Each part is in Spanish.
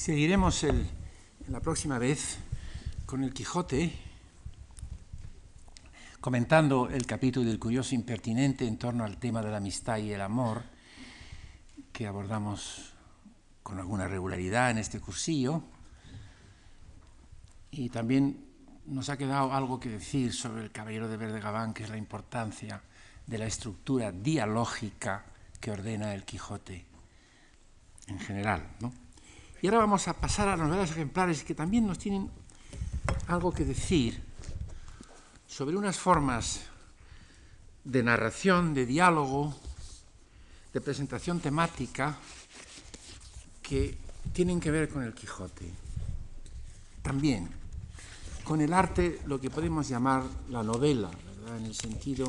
Seguiremos el, la próxima vez con el Quijote, comentando el capítulo del curioso impertinente en torno al tema de la amistad y el amor, que abordamos con alguna regularidad en este cursillo. Y también nos ha quedado algo que decir sobre el Caballero de Verde Gabán, que es la importancia de la estructura dialógica que ordena el Quijote en general. ¿no? Y ahora vamos a pasar a las novelas ejemplares que también nos tienen algo que decir sobre unas formas de narración, de diálogo, de presentación temática que tienen que ver con el Quijote. También con el arte, lo que podemos llamar la novela, ¿verdad? en el sentido...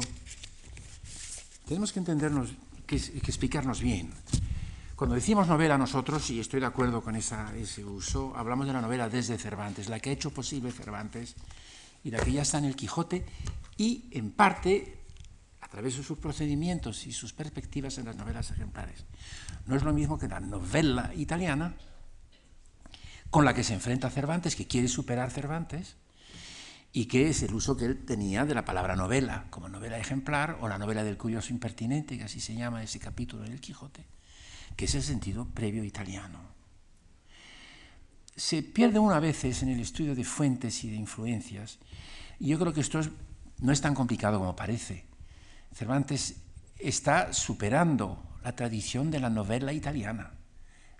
Tenemos que entendernos, que, que explicarnos bien. Cuando decimos novela nosotros, y estoy de acuerdo con esa, ese uso, hablamos de la novela desde Cervantes, la que ha hecho posible Cervantes y la que ya está en el Quijote y en parte a través de sus procedimientos y sus perspectivas en las novelas ejemplares. No es lo mismo que la novela italiana con la que se enfrenta Cervantes, que quiere superar Cervantes, y que es el uso que él tenía de la palabra novela, como novela ejemplar, o la novela del curioso impertinente, que así se llama ese capítulo en el Quijote que es el sentido previo italiano. Se pierde una veces en el estudio de fuentes y de influencias, y yo creo que esto no es tan complicado como parece. Cervantes está superando la tradición de la novela italiana,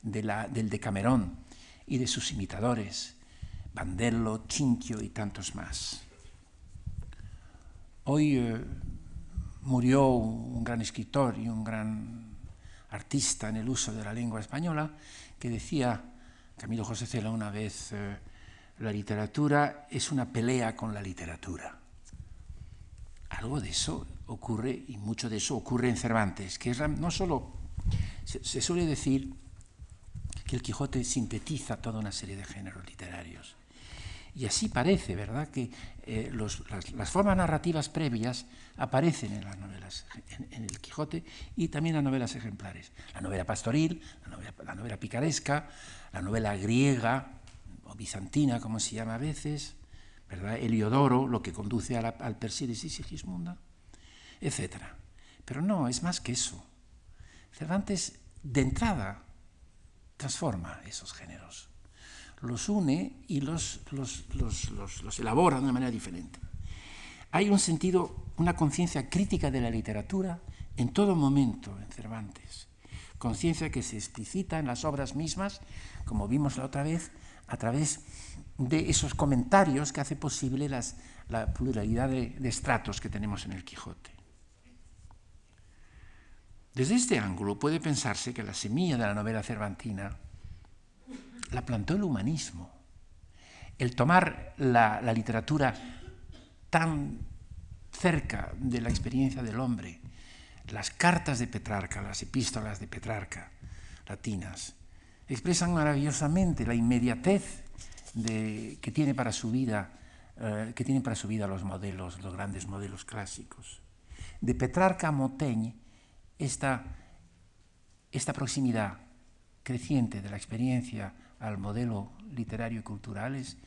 de la, del Decamerón y de sus imitadores, Bandello, Cinquio y tantos más. Hoy eh, murió un gran escritor y un gran artista en el uso de la lengua española, que decía Camilo José Cela una vez, eh, la literatura es una pelea con la literatura. Algo de eso ocurre, y mucho de eso ocurre en Cervantes, que es no solo, se, se suele decir que el Quijote sintetiza toda una serie de géneros literarios. Y así parece, ¿verdad?, que eh, las, formas narrativas previas aparecen en las novelas, en, el Quijote y también en las novelas ejemplares. La novela pastoril, la novela, la novela picaresca, la novela griega o bizantina, como se llama a veces, ¿verdad? Heliodoro, lo que conduce al Persídes y Sigismunda, etc. Pero no, es más que eso. Cervantes, de entrada, transforma esos géneros los une y los, elabora de una manera diferente. Hay un sentido, una conciencia crítica de la literatura en todo momento en Cervantes, conciencia que se explicita en las obras mismas, como vimos la otra vez, a través de esos comentarios que hace posible la pluralidad de estratos que tenemos en el Quijote. Desde este ángulo puede pensarse que la semilla de la novela cervantina la plantó el humanismo. El tomar la, literatura tan cerca de la experiencia del hombre, las cartas de Petrarca, las epístolas de Petrarca latinas, expresan maravillosamente la inmediatez que, tiene para su vida, eh, que tienen para su vida los modelos, los grandes modelos clásicos. De Petrarca a Montaigne, esta, esta proximidad creciente de la experiencia al modelo literario y cultural es,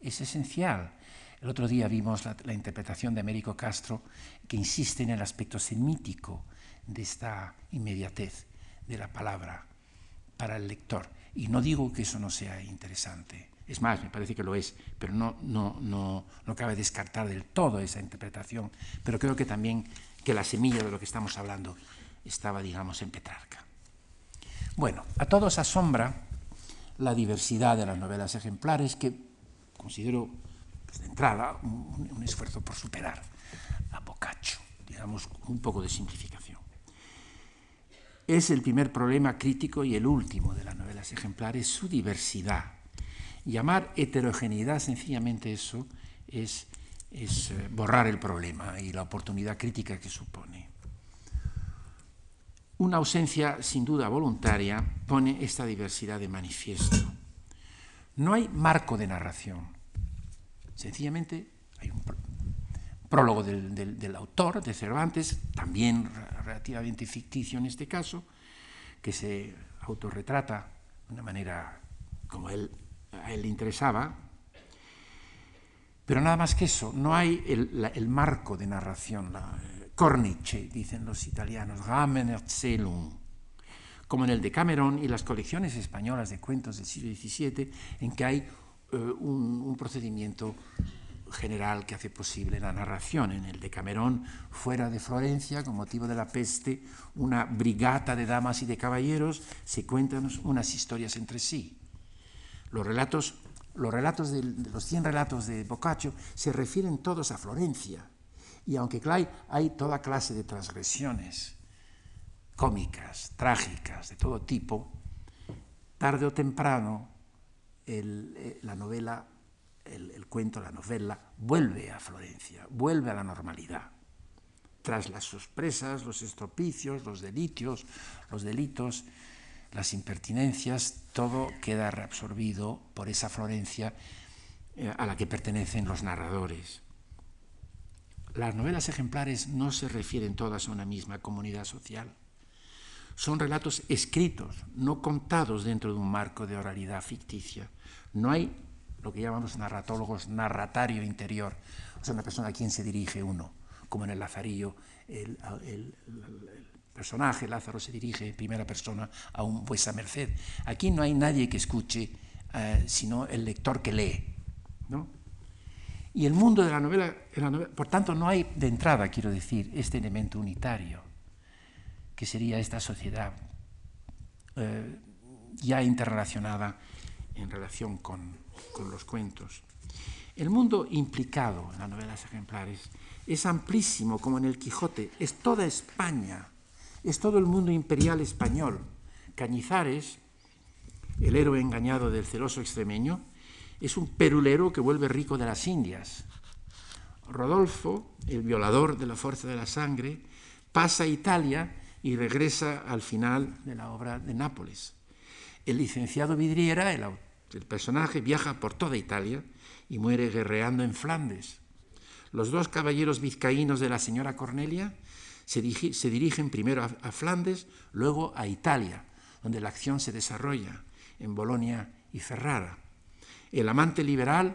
es esencial. El otro día vimos la, la, interpretación de Américo Castro que insiste en el aspecto semítico de esta inmediatez de la palabra para el lector. Y no digo que eso no sea interesante, es más, me parece que lo es, pero no, no, no, no cabe descartar del todo esa interpretación, pero creo que también que la semilla de lo que estamos hablando estaba, digamos, en Petrarca. Bueno, a todos asombra la diversidad de las novelas ejemplares que considero pues, de entrada un, esfuerzo por superar a Boccaccio, digamos un poco de simplificación. Es el primer problema crítico y el último de las novelas ejemplares, su diversidad. Llamar heterogeneidad sencillamente eso es, es eh, borrar el problema y la oportunidad crítica que supone. Una ausencia sin duda voluntaria pone esta diversidad de manifiesto. No hay marco de narración. Sencillamente hay un prólogo del, autor, de Cervantes, también relativamente ficticio en este caso, que se autorretrata de una manera como él, a él le interesaba, pero nada más que eso, no hay el, marco de narración, Cornice, dicen los italianos, Rahmenerzählung, como en el de Cameron y las colecciones españolas de cuentos del siglo XVII, en que hay eh, un, procedimiento general que hace posible la narración. En el de Camerón, fuera de Florencia, con motivo de la peste, una brigata de damas y de caballeros se cuentan unas historias entre sí. Los relatos los relatos de, los 100 relatos de Boccaccio se refieren todos a Florencia. Y aunque hay, hay toda clase de transgresiones cómicas, trágicas, de todo tipo, tarde o temprano eh, la novela, el, el cuento, la novela, vuelve a Florencia, vuelve a la normalidad tras las sorpresas, los estropicios, los delitos, los delitos las impertinencias, todo queda reabsorbido por esa Florencia eh, a la que pertenecen los narradores. Las novelas ejemplares no se refieren todas a una misma comunidad social. Son relatos escritos, no contados dentro de un marco de oralidad ficticia. No hay lo que llamamos narratólogos narratario interior, o sea, una persona a quien se dirige uno, como en el Lazarillo, el, personaje, Lázaro se dirige en primera persona a un vuesa merced. Aquí no hay nadie que escuche, eh, sino el lector que lee. Y el mundo de la, novela, por tanto, no hay de entrada, quiero decir, este elemento unitario, que sería esta sociedad eh, ya interrelacionada en relación con, con los cuentos. El mundo implicado en las novelas ejemplares es amplísimo, como en el Quijote, es toda España es todo el mundo imperial español. Cañizares, el héroe engañado del celoso extremeño, es un perulero que vuelve rico de las Indias. Rodolfo, el violador de la fuerza de la sangre, pasa a Italia y regresa al final de la obra de Nápoles. El licenciado Vidriera, el, el personaje, viaja por toda Italia y muere guerreando en Flandes. Los dos caballeros vizcaínos de la señora Cornelia se, dirigen primero a, Flandes, luego a Italia, donde la acción se desarrolla, en Bolonia y Ferrara. El amante liberal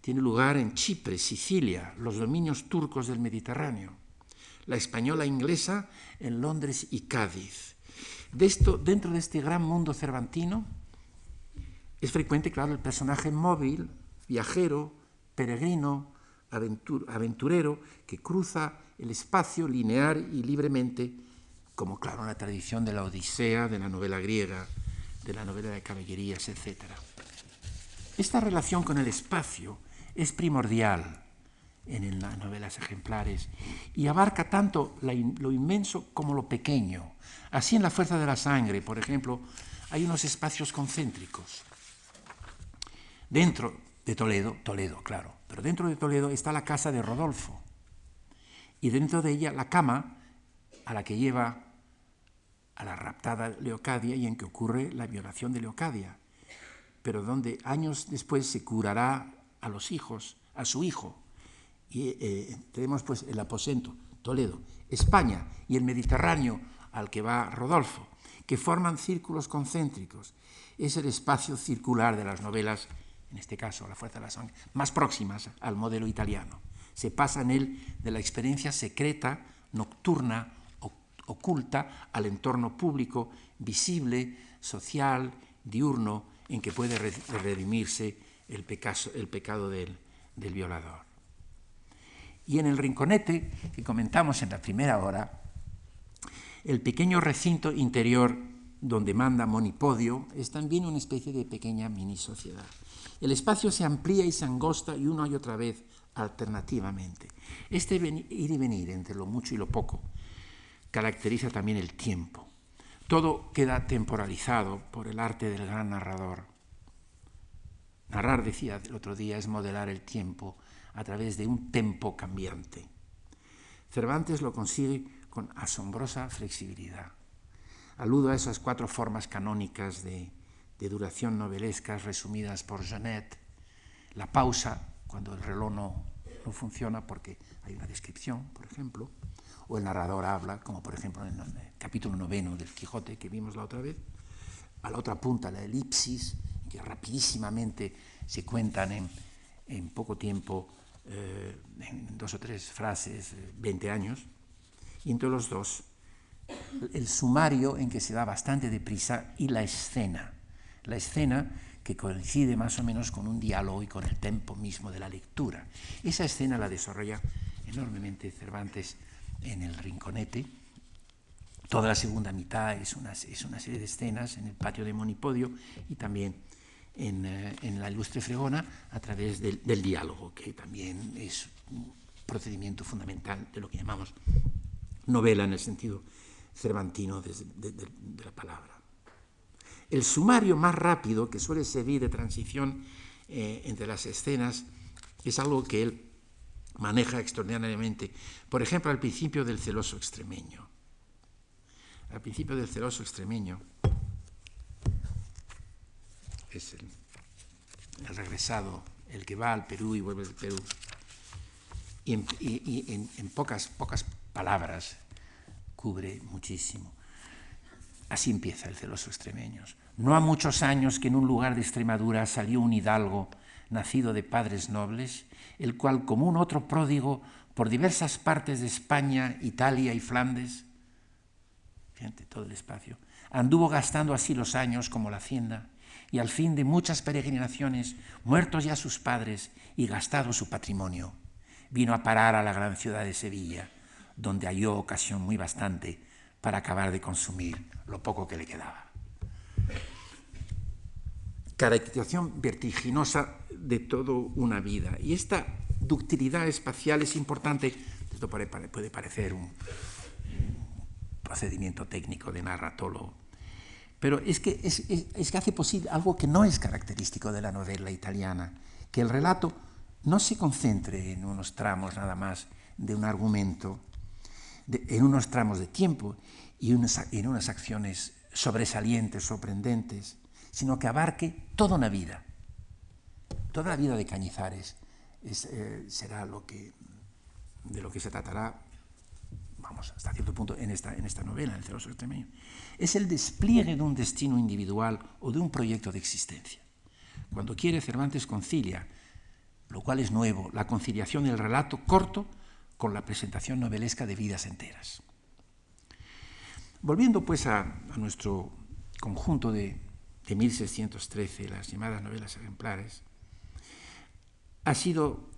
tiene lugar en Chipre, Sicilia, los dominios turcos del Mediterráneo. La española inglesa en Londres y Cádiz. De esto, dentro de este gran mundo cervantino, es frecuente, claro, el personaje móvil, viajero, peregrino, aventurero, que cruza el espacio lineal y libremente, como claro, la tradición de la Odisea, de la novela griega, de la novela de caballerías, etc. Esta relación con el espacio es primordial en las novelas ejemplares y abarca tanto lo inmenso como lo pequeño. Así en La Fuerza de la Sangre, por ejemplo, hay unos espacios concéntricos. Dentro de Toledo, Toledo, claro, pero dentro de Toledo está la casa de Rodolfo, y dentro de ella la cama a la que lleva a la raptada Leocadia y en que ocurre la violación de Leocadia, pero donde años después se curará a los hijos, a su hijo. Y eh, tenemos pues el aposento, Toledo, España y el Mediterráneo al que va Rodolfo, que forman círculos concéntricos. Es el espacio circular de las novelas, en este caso La Fuerza de la Sangre, más próximas al modelo italiano se pasa en él de la experiencia secreta, nocturna, oculta, al entorno público, visible, social, diurno, en que puede redimirse el, pecado del, del violador. Y en el rinconete que comentamos en la primera hora, el pequeño recinto interior donde manda Monipodio es también una especie de pequeña mini sociedad. El espacio se amplía y se angosta y una y otra vez alternativamente. Este ir y venir entre lo mucho y lo poco caracteriza también el tiempo. Todo queda temporalizado por el arte del gran narrador. Narrar, decía el otro día, es modelar el tiempo a través de un tempo cambiante. Cervantes lo consigue con asombrosa flexibilidad. Aludo a esas cuatro formas canónicas de, duración novelescas resumidas por Jeanette, la pausa, cuando el reloj no, no funciona porque hay una descripción, por ejemplo, o el narrador habla, como por ejemplo en el capítulo noveno del Quijote que vimos la otra vez, a la otra punta la elipsis, que rapidísimamente se cuentan en, poco tiempo, eh, en dos o tres frases, 20 eh, años, y entre los dos, el sumario en que se da bastante deprisa y la escena. La escena que coincide más o menos con un diálogo y con el tempo mismo de la lectura. Esa escena la desarrolla enormemente Cervantes en el Rinconete. Toda la segunda mitad es una, es una serie de escenas en el patio de Monipodio y también en, eh, en la ilustre fregona a través del, diálogo, que también es un procedimiento fundamental de lo que llamamos novela en el sentido cervantino de la palabra. El sumario más rápido que suele servir de transición eh, entre las escenas es algo que él maneja extraordinariamente. Por ejemplo, al principio del celoso extremeño. Al principio del celoso extremeño es el, el regresado, el que va al Perú y vuelve del Perú. Y en, pocas, pocas palabras cubre muchísimo. Así empieza el celoso extremeños. No ha muchos años que en un lugar de Extremadura salió un hidalgo nacido de padres nobles, el cual, como un otro pródigo, por diversas partes de España, Italia y Flandes, fíjate todo el espacio, anduvo gastando así los años como la hacienda, y al fin de muchas peregrinaciones, muertos ya sus padres y gastado su patrimonio, vino a parar a la gran ciudad de Sevilla, donde halló ocasión muy bastante para acabar de consumir lo poco que le quedaba. Caracterización vertiginosa de toda una vida. Y esta ductilidad espacial es importante, esto puede parecer un procedimiento técnico de narratólogo, pero es que, es, es, que hace posible algo que no es característico de la novela italiana, que el relato no se concentre en unos tramos nada más de un argumento, en unos tramos de tiempo y en unas acciones sobresalientes, sorprendentes, sino que abarque toda una vida. Toda la vida de Cañizares es, eh, será lo que, de lo que se tratará, vamos, hasta cierto punto, en esta, en esta novela, El celoso extremeño. Es el despliegue de un destino individual o de un proyecto de existencia. Cuando quiere, Cervantes concilia, lo cual es nuevo, la conciliación del relato corto con la presentación novelesca de vidas enteras. Volviendo pues a, a nuestro conjunto de, de 1613, las llamadas novelas ejemplares, ha sido,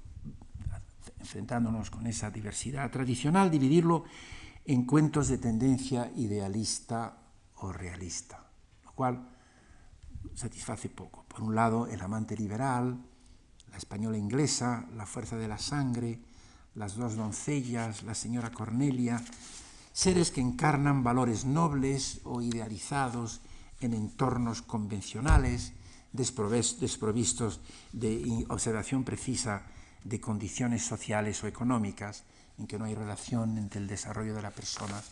enfrentándonos con esa diversidad tradicional, dividirlo en cuentos de tendencia idealista o realista, lo cual satisface poco. Por un lado, el amante liberal, la española inglesa, la fuerza de la sangre, las dos doncellas, la señora Cornelia, seres que encarnan valores nobles o idealizados en entornos convencionales, desprovistos de observación precisa de condiciones sociales o económicas, en que no hay relación entre el desarrollo de la persona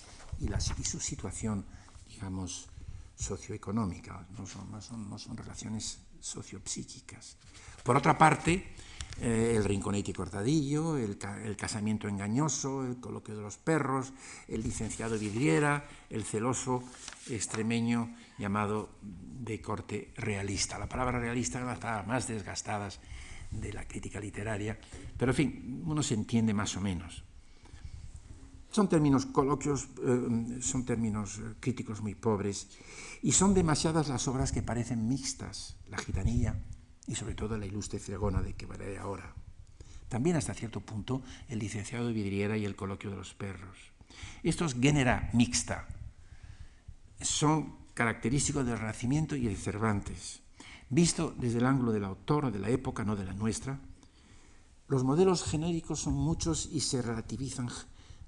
y, su situación, digamos, socioeconómica, no son, no son, no son relaciones sociopsíquicas. Por otra parte, eh, el rinconete y cortadillo, el, el, casamiento engañoso, el coloquio de los perros, el licenciado vidriera, el celoso extremeño llamado de corte realista. La palabra realista está más desgastadas de la crítica literaria, pero en fin, uno se entiende más o menos. Son términos coloquios, eh, son términos eh, críticos muy pobres, y son demasiadas las obras que parecen mixtas, la gitanilla, y sobre todo la ilustre fregona de que hablaré ahora. También hasta cierto punto el licenciado de vidriera y el coloquio de los perros. Estos genera mixta son característicos del Renacimiento y de Cervantes. Visto desde el ángulo del autor o de la época, no de la nuestra, los modelos genéricos son muchos y se relativizan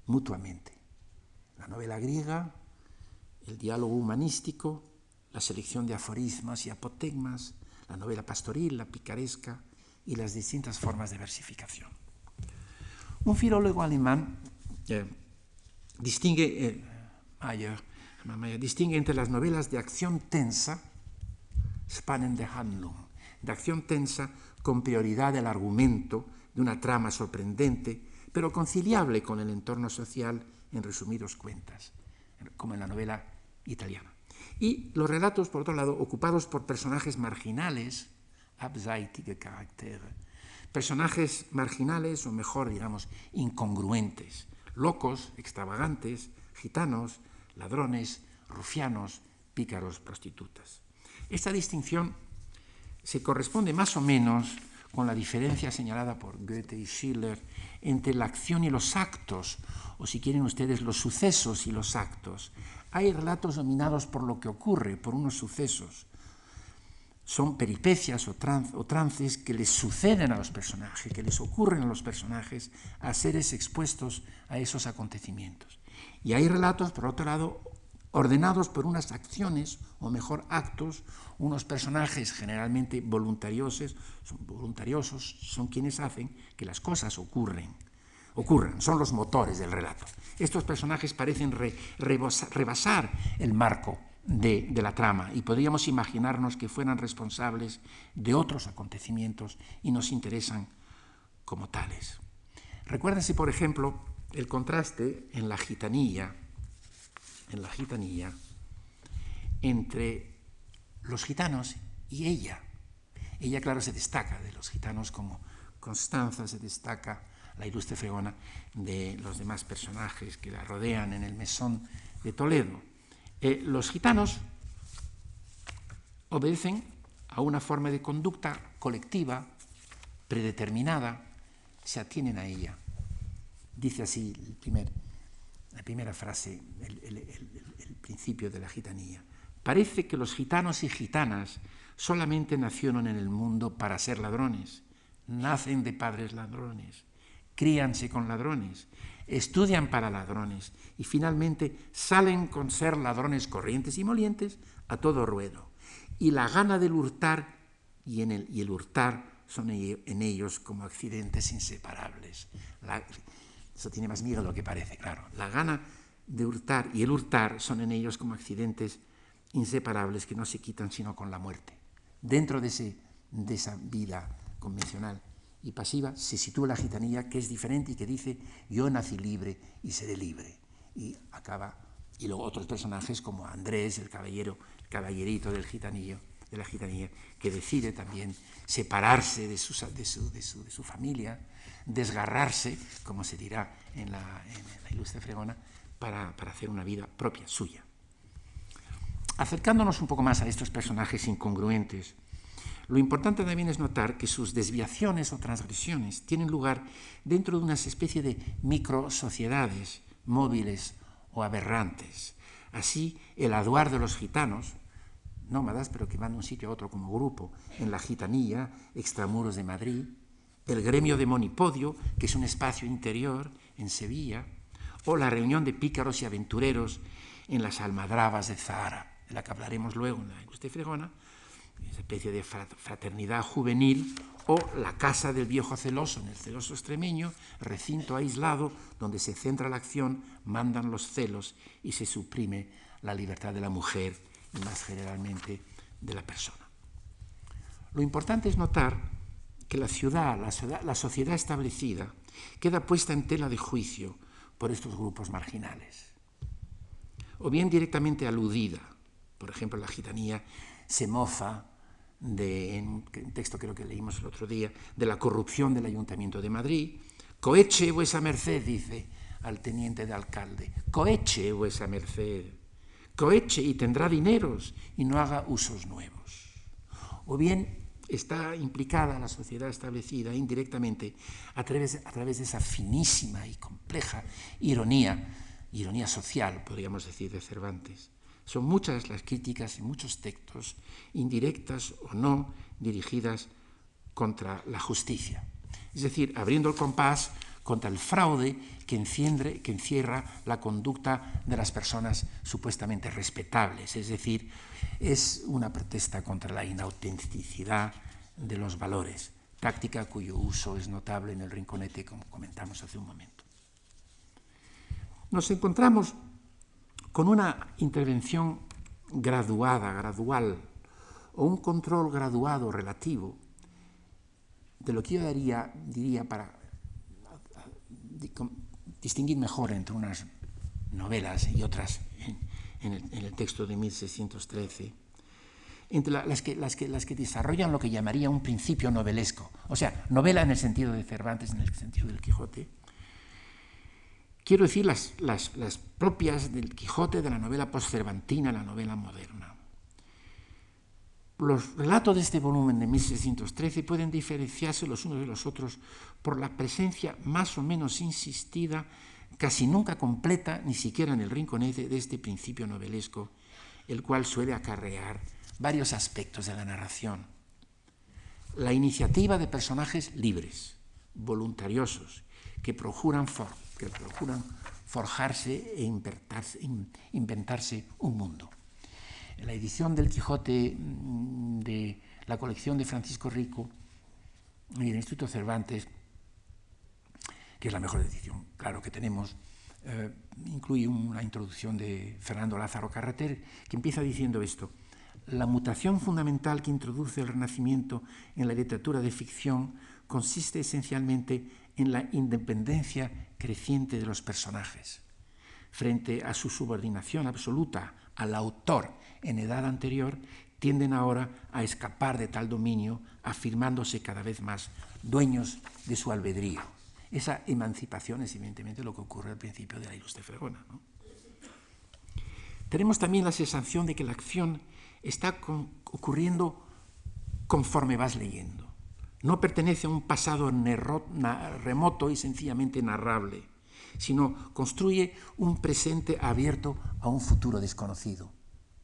mutuamente. La novela griega, el diálogo humanístico, la selección de aforismas y apotegmas, la novela pastoril, la picaresca y las distintas formas de versificación. Un filólogo alemán eh, distingue, eh, distingue entre las novelas de acción tensa, spannende Handlung, de acción tensa con prioridad del argumento, de una trama sorprendente, pero conciliable con el entorno social en resumidos cuentas, como en la novela italiana. Y los relatos, por otro lado, ocupados por personajes marginales, abseitige Charaktere, personajes marginales o mejor, digamos, incongruentes, locos, extravagantes, gitanos, ladrones, rufianos, pícaros, prostitutas. Esta distinción se corresponde más o menos con la diferencia señalada por Goethe y Schiller entre la acción y los actos, o si quieren ustedes, los sucesos y los actos. Hay relatos dominados por lo que ocurre, por unos sucesos. Son peripecias o, trances que les suceden a los personajes, que les ocurren a los personajes a seres expuestos a esos acontecimientos. Y hay relatos, por otro lado, ordenados por unas acciones, o mejor actos, unos personajes generalmente voluntariosos, son, voluntariosos, son quienes hacen que las cosas ocurren, ocurran, son los motores del relato. Estos personajes parecen rebasar el marco de, de, la trama y podríamos imaginarnos que fueran responsables de otros acontecimientos y nos interesan como tales. Recuérdense, por ejemplo, el contraste en la gitanilla en la gitanilla entre los gitanos y ella. Ella, claro, se destaca de los gitanos como Constanza se destaca, la ilustre fregona, de los demás personajes que la rodean en el mesón de Toledo. Eh, los gitanos obedecen a una forma de conducta colectiva, predeterminada, se atienen a ella. Dice así el primer la primera frase, el, principio de la gitanía. Parece que los gitanos y gitanas solamente nacieron en el mundo para ser ladrones, nacen de padres ladrones, críanse con ladrones, estudian para ladrones y finalmente salen con ser ladrones corrientes y molientes a todo ruedo. Y la gana del hurtar y, el, y el hurtar son en ellos como accidentes inseparables. Eso tiene más miedo de lo que parece, claro. La gana de hurtar y el hurtar son en ellos como accidentes inseparables que no se quitan sino con la muerte. Dentro de, ese, de esa vida convencional y pasiva se sitúa la gitanilla que es diferente y que dice yo nací libre y seré libre. Y acaba, y luego otros personajes como Andrés, el caballero, el caballerito del gitanillo, de la gitanilla, que decide también separarse de su, de su, de su, de su familia, desgarrarse, como se dirá en la, ilustre fregona, para, hacer una vida propia, suya. Acercándonos un poco más a estos personajes incongruentes, lo importante también es notar que sus desviaciones o transgresiones tienen lugar dentro de una especie de microsociedades móviles o aberrantes. Así, el aduar de los gitanos, nómadas, pero que van de un sitio a otro como grupo, en la gitanilla, extramuros de Madrid, el gremio de Monipodio, que es un espacio interior en Sevilla, o la reunión de pícaros y aventureros en las almadrabas de Zahara, de la que hablaremos luego en la Industria Fregona, una especie de fraternidad juvenil, o la casa del viejo celoso en el celoso extremeño, recinto aislado donde se centra la acción, mandan los celos y se suprime la libertad de la mujer más generalmente de la persona. Lo importante es notar que la ciudad, la, sociedad establecida, queda puesta en tela de juicio por estos grupos marginales. O bien directamente aludida, por ejemplo, la gitanía se mofa de, en un texto creo que leímos el otro día, de la corrupción del Ayuntamiento de Madrid. Coeche vuesa merced, dice al teniente de alcalde, coeche vuesa merced, coeche y tendrá dineros y no haga usos nuevos. O bien está implicada la sociedad establecida indirectamente a través, a través de esa finísima y compleja ironía, ironía social, podríamos decir, de Cervantes. Son muchas las críticas y muchos textos, indirectas o no, dirigidas contra la justicia. Es decir, abriendo el compás contra el fraude que, que encierra la conducta de las personas supuestamente respetables. Es decir, es una protesta contra la inautenticidad de los valores, táctica cuyo uso es notable en el rinconete, como comentamos hace un momento. Nos encontramos con una intervención graduada, gradual, o un control graduado relativo de lo que yo daría, diría para distinguir mejor entre unas novelas y otras en el, texto de 1613, entre las, que, las, que, las que desarrollan lo que llamaría un principio novelesco, o sea, novela en el sentido de Cervantes, en el sentido del Quijote, quiero decir las, las, las propias del Quijote, de la novela postcervantina, la novela moderna. Los relatos de este volumen de 1613 pueden diferenciarse los unos de los otros por la presencia más o menos insistida, casi nunca completa, ni siquiera en el rinconete, de este principio novelesco, el cual suele acarrear varios aspectos de la narración. La iniciativa de personajes libres, voluntariosos, que procuran, que procuran forjarse e inventarse un mundo la edición del Quijote mm, de la colección de Francisco Rico y del Instituto Cervantes, que es la mejor edición, claro, que tenemos, eh, incluye una introducción de Fernando Lázaro Carreter, que empieza diciendo esto. La mutación fundamental que introduce el Renacimiento en la literatura de ficción consiste esencialmente en la independencia creciente de los personajes, frente a su subordinación absoluta al autor en edad anterior tienden ahora a escapar de tal dominio, afirmándose cada vez más dueños de su albedrío. Esa emancipación es evidentemente lo que ocurre al principio de la ilustre fregona. Tenemos también la sensación de que la acción está ocurriendo conforme vas leyendo. No pertenece a un pasado remoto y sencillamente narrable, sino construye un presente abierto a un futuro desconocido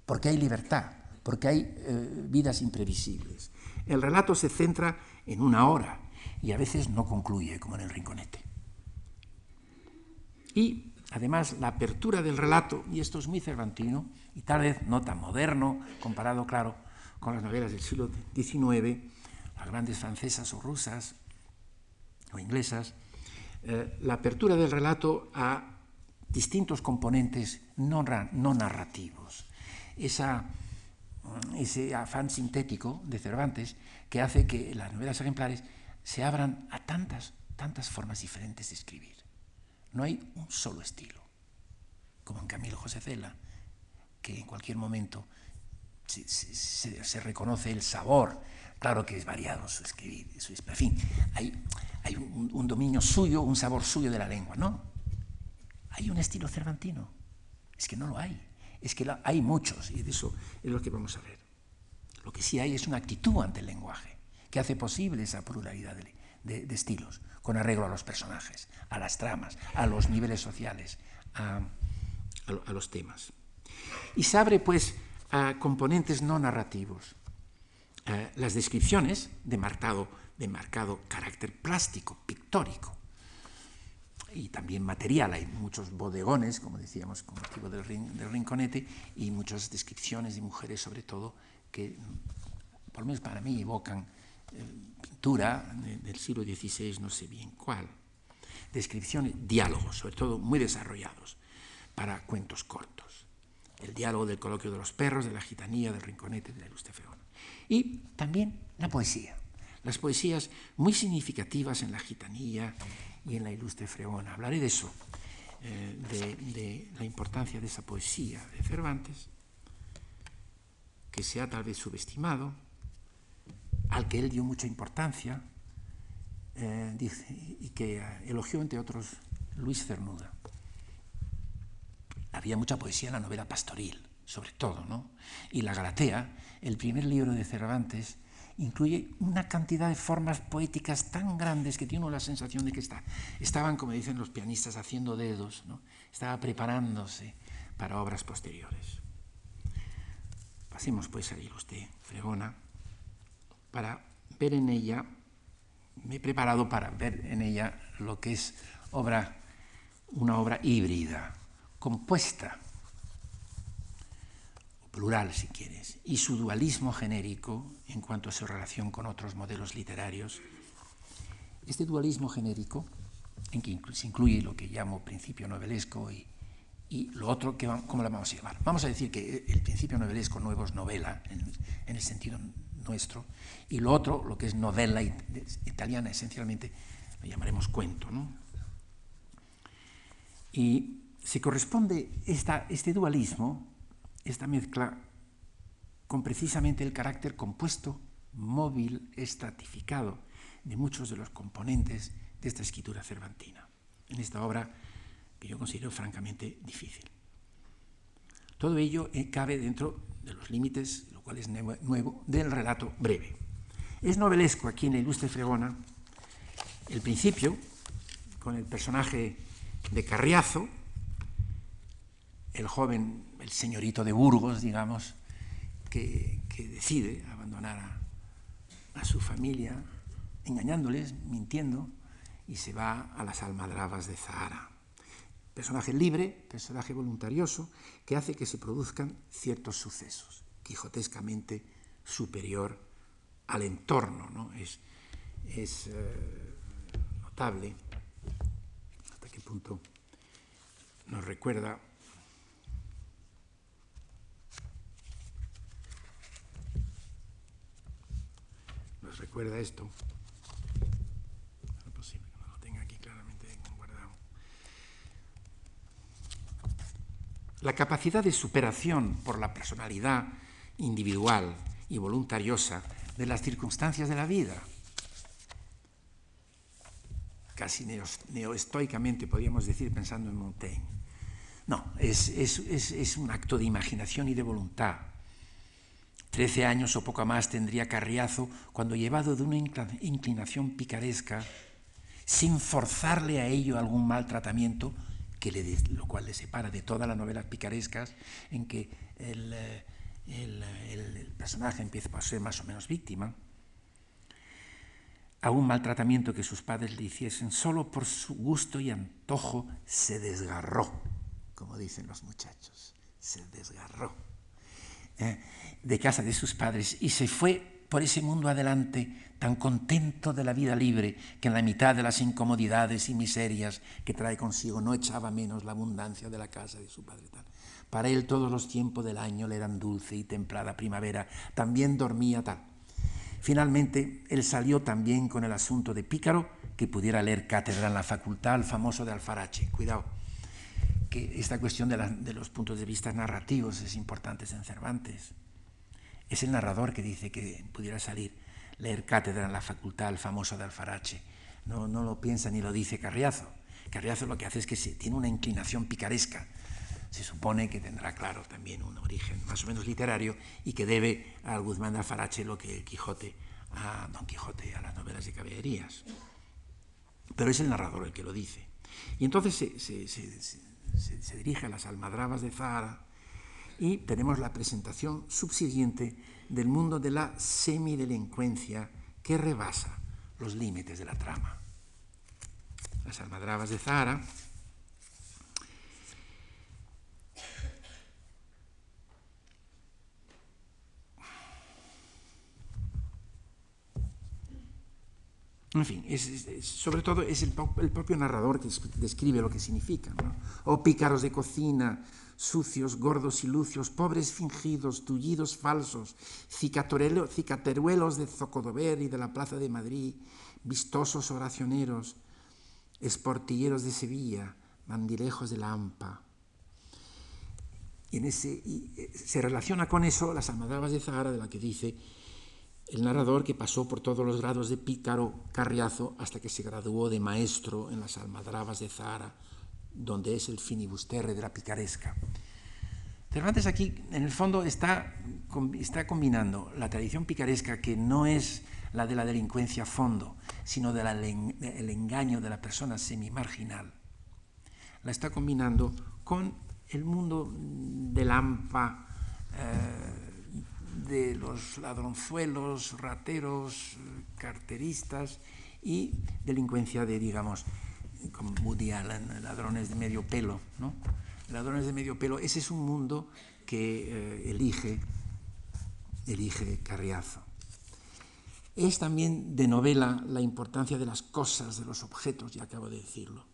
porque hay libertad, porque hay eh, vidas imprevisibles. El relato se centra en una hora y a veces no concluye, como en el rinconete. Y además la apertura del relato, y esto es muy cervantino, y tal vez no tan moderno, comparado, claro, con las novelas del siglo XIX, las grandes francesas o rusas o inglesas, eh, la apertura del relato a distintos componentes no, narrativos ese afán sintético de Cervantes que hace que las novelas ejemplares se abran a tantas, tantas formas diferentes de escribir. No hay un solo estilo, como en Camilo José Cela, que en cualquier momento se, reconoce el sabor. Claro que es variado su escribir, su, en fin, hay, hay un, un, dominio suyo, un sabor suyo de la lengua. No, hay un estilo cervantino, es que no lo hay es que hay muchos, y de eso es lo que vamos a ver. Lo que sí hay es una actitud ante el lenguaje, que hace posible esa pluralidad de, estilos, con arreglo a los personajes, a las tramas, a los niveles sociales, a, los temas. Y se abre, pues, a componentes no narrativos. Las descripciones de marcado, de marcado carácter plástico, pictórico, y también material. Hay muchos bodegones, como decíamos, con motivo del, rinconete, y muchas descripciones de mujeres, sobre todo, que, por lo menos para mí, evocan eh, pintura del siglo XVI, no sé bien cuál. Descripciones, diálogos, sobre todo muy desarrollados, para cuentos cortos. El diálogo del coloquio de los perros, de la gitanía, del rinconete, de la ilustre Y también la poesía. Las poesías muy significativas en la gitanía y en la ilustre Fregona. Hablaré de eso, eh, de, la importancia de esa poesía de Cervantes, que se ha tal vez subestimado, al que él dio mucha importancia, eh, y que elogió, entre otros, Luis Cernuda. Había mucha poesía en la novela pastoril, sobre todo, ¿no? Y La Galatea, el primer libro de Cervantes, incluye una cantidad de formas poéticas tan grandes que tiene uno la sensación de que está, estaban, como dicen los pianistas, haciendo dedos, ¿no? estaba preparándose para obras posteriores. Pasemos pues a usted, Fregona, para ver en ella, me he preparado para ver en ella lo que es obra, una obra híbrida, compuesta plural si quieres, y su dualismo genérico en cuanto a su relación con otros modelos literarios. Este dualismo genérico, en que se incluye lo que llamo principio novelesco y, y lo otro, que, ¿cómo lo vamos a llamar? Vamos a decir que el principio novelesco nuevo es novela, en, en el sentido nuestro, y lo otro, lo que es novela italiana, esencialmente, lo llamaremos cuento. ¿no? Y se corresponde esta, este dualismo esta mezcla con precisamente el carácter compuesto, móvil, estratificado de muchos de los componentes de esta escritura cervantina, en esta obra que yo considero francamente difícil. Todo ello eh, cabe dentro de los límites, lo cual es nuevo, del relato breve. Es novelesco aquí en la Ilustre Fregona el principio, con el personaje de Carriazo, el joven, el señorito de Burgos, digamos, que, decide abandonar a, su familia, engañándoles, mintiendo, y se va a las almadravas de Zahara. Personaje libre, personaje voluntarioso, que hace que se produzcan ciertos sucesos, quijotescamente superior al entorno. ¿no? Es, es eh, notable hasta qué punto nos recuerda recuerda esto La capacidad de superación por la personalidad individual y voluntariosa de las circunstancias de la vida. Casi neoestoicamente podríamos decir pensando en Montaigne. No, es, un acto de imaginación y de voluntad. Trece años o poco más tendría Carriazo cuando, llevado de una inclinación picaresca, sin forzarle a ello algún maltratamiento, que le, lo cual le separa de todas las novelas picarescas en que el, eh, personaje empieza a ser más o menos víctima, a un maltratamiento que sus padres le hiciesen, solo por su gusto y antojo se desgarró, como dicen los muchachos, se desgarró ¿eh? De casa de sus padres y se fue por ese mundo adelante, tan contento de la vida libre, que en la mitad de las incomodidades y miserias que trae consigo no echaba menos la abundancia de la casa de su padre. Para él todos los tiempos del año le eran dulce y templada primavera, también dormía tal. Finalmente, él salió también con el asunto de Pícaro, que pudiera leer cátedra en la facultad, al famoso de Alfarache. Cuidado, que esta cuestión de los puntos de vista narrativos es importante en Cervantes. Es el narrador que dice que pudiera salir, leer cátedra en la facultad, el famoso de Alfarache. No, no lo piensa ni lo dice Carriazo. Carriazo lo que hace es que se, tiene una inclinación picaresca. Se supone que tendrá, claro, también un origen más o menos literario y que debe a Guzmán de Alfarache lo que el Quijote a Don Quijote, a las novelas de caballerías. Pero es el narrador el que lo dice. Y entonces se, se, se, se dirige a las almadrabas de Zahara, y tenemos la presentación subsiguiente del mundo de la semidelincuencia que rebasa los límites de la trama. Las almadrabas de Zahara En fin, sobre todo es el, propio narrador que describe lo que significa. O oh, pícaros de cocina, sucios, gordos y lucios, pobres fingidos, tullidos falsos, cicateruelos de Zocodover y de la Plaza de Madrid, vistosos oracioneros, esportilleros de Sevilla, mandilejos de la Ampa. Y, en ese, eh, se relaciona con eso las almadrabas de Zahara, de la que dice el narrador que pasó por todos los grados de pícaro carriazo hasta que se graduó de maestro en las almadrabas de Zahara, donde es el finibusterre de la picaresca. Cervantes aquí, en el fondo, está, está combinando la tradición picaresca, que no es la de la delincuencia a fondo, sino del engaño de la persona semi-marginal. La está combinando con el mundo del AMPA, eh, de los ladronzuelos, rateros, carteristas y delincuencia de, digamos, como Woody Allen, ladrones de medio pelo. Ladrones de medio pelo, ese es un mundo que eh, elige, elige Carriazo. Es también de novela la importancia de las cosas, de los objetos, ya acabo de decirlo.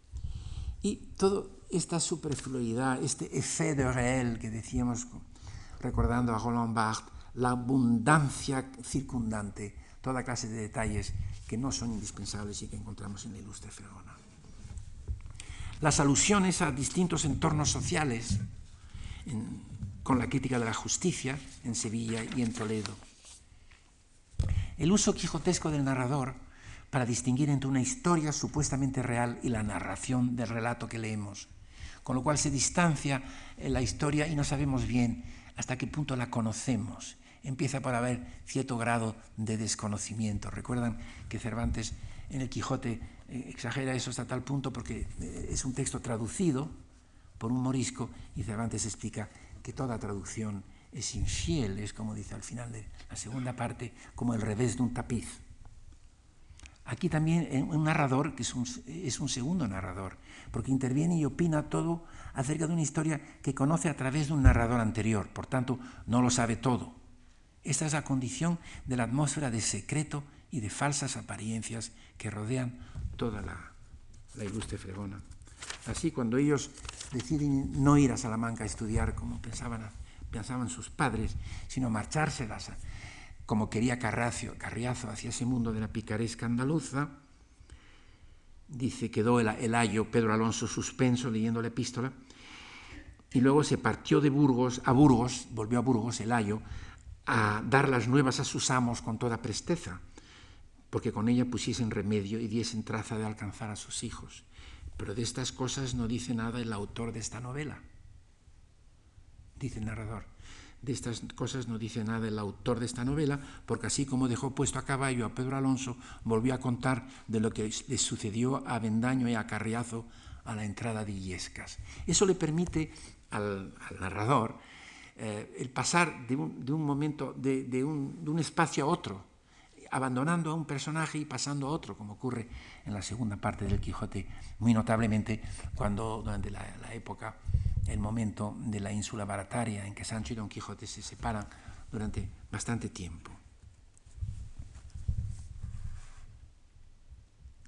Y toda esta superfluidad, este effet de réel que decíamos recordando a Roland Barthes, la abundancia circundante, toda clase de detalles que no son indispensables y que encontramos en la ilustre Ferrona las alusiones a distintos entornos sociales, con la crítica de la justicia en Sevilla y en Toledo. El uso quijotesco del narrador para distinguir entre una historia supuestamente real y la narración del relato que leemos, con lo cual se distancia la historia y no sabemos bien hasta qué punto la conocemos. Empieza por haber cierto grado de desconocimiento. Recuerdan que Cervantes en el Quijote eh, exagera eso hasta tal punto porque eh, es un texto traducido por un morisco y Cervantes explica que toda traducción es infiel, es como dice al final de la segunda parte, como el revés de un tapiz. Aquí también un narrador, que es un, es un, segundo narrador, porque interviene y opina todo acerca de una historia que conoce a través de un narrador anterior, por tanto no lo sabe todo. Esta es la condición de la atmósfera de secreto y de falsas apariencias que rodean toda la, la ilustre fregona. Así, cuando ellos deciden no ir a Salamanca a estudiar como pensaban, pensaban sus padres, sino marchárselas, como quería Carracio, Carriazo hacia ese mundo de la picaresca andaluza, dice, quedó el, el ayo Pedro Alonso suspenso leyendo la epístola, y luego se partió de Burgos a Burgos, volvió a Burgos el ayo, a dar las nuevas a sus amos con toda presteza, porque con ella pusiesen remedio y diesen traza de alcanzar a sus hijos. Pero de estas cosas no dice nada el autor de esta novela, dice el narrador. De estas cosas no dice nada el autor de esta novela, porque así como dejó puesto a caballo a Pedro Alonso, volvió a contar de lo que le sucedió a Bendaño y a Carriazo a la entrada de Illescas. Eso le permite al, narrador eh, el pasar de un, momento, de un espacio a otro, abandonando a un personaje y pasando a otro, como ocurre en la segunda parte del Quijote, muy notablemente cuando durante la, época, el momento de la ínsula barataria en que Sancho y Don Quijote se separan durante bastante tiempo.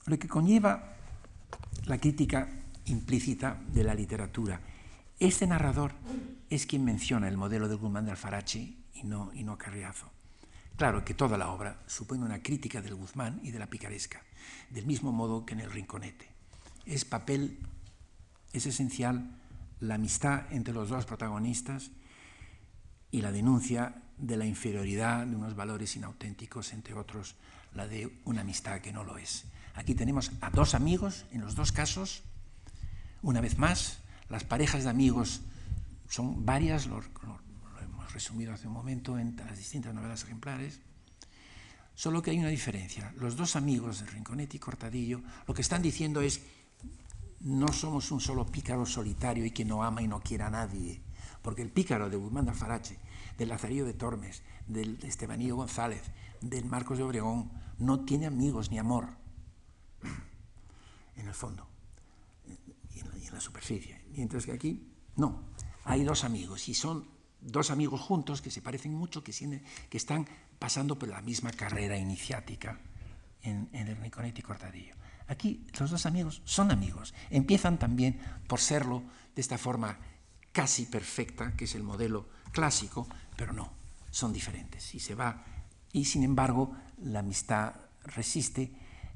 Lo que conlleva la crítica implícita de la literatura. Este narrador es quien menciona el modelo de Guzmán de Alfarache y no, y no Carriazo. Claro que toda la obra supone una crítica del Guzmán y de la picaresca, del mismo modo que en el Rinconete. Es papel, es esencial la amistad entre los dos protagonistas y la denuncia de la inferioridad de unos valores inauténticos, entre otros la de una amistad que no lo es. Aquí tenemos a dos amigos, en los dos casos, una vez más, las parejas de amigos son varias, resumido hace un momento en las distintas novelas ejemplares, solo que hay una diferencia. Los dos amigos de Rinconetti y Cortadillo lo que están diciendo es no somos un solo pícaro solitario y que no ama y no quiera a nadie, porque el pícaro de Guzmán de Alfarache, del Lazarillo de Tormes, del Estebanillo González, del Marcos de Obregón, no tiene amigos ni amor, en el fondo y en la, superficie. Mientras que aquí, no, hay dos amigos y son dos amigos juntos que se parecen mucho, que, que están pasando por la misma carrera iniciática en, en el Niconetti Cortadillo. Aquí los dos amigos son amigos, empiezan también por serlo de esta forma casi perfecta, que es el modelo clásico, pero no, son diferentes y se va y sin embargo la amistad resiste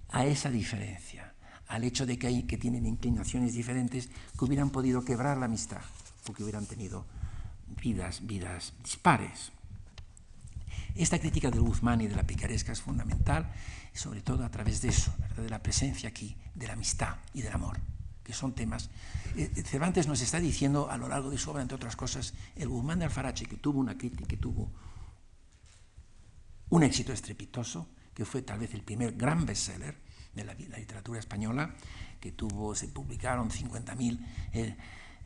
a esa diferencia, al hecho de que hay que tienen inclinaciones diferentes que hubieran podido quebrar la amistad o que hubieran tenido vidas, vidas dispares. Esta crítica del Guzmán y de la picaresca es fundamental, sobre todo a través de eso, de la presencia aquí, de la amistad y del amor, que son temas. Eh, Cervantes nos está diciendo a lo largo de su obra, entre otras cosas, el Guzmán de Alfarache, que tuvo una crítica, que tuvo un éxito estrepitoso, que fue tal vez el primer gran bestseller de la, la literatura española, que tuvo, se publicaron 50.000 eh,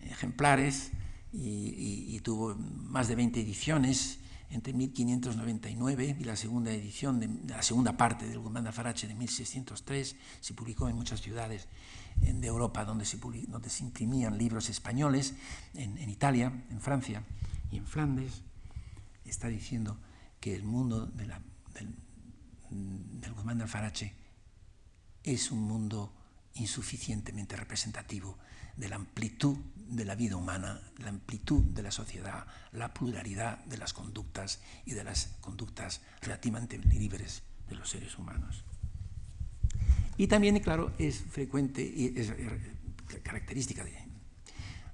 ejemplares y, y, y, tuvo más de 20 ediciones entre 1599 y la segunda edición, de, la segunda parte del Guzmán de Alfarache de 1603, se publicó en muchas ciudades de Europa donde se, donde se imprimían libros españoles, en, en Italia, en Francia y en Flandes. Está diciendo que el mundo de la, del, del Guzmán de Alfarache es un mundo insuficientemente representativo de la amplitud de la vida humana, la amplitud de la sociedad, la pluralidad de las conductas y de las conductas relativamente libres de los seres humanos. Y también, claro, es frecuente y es característica de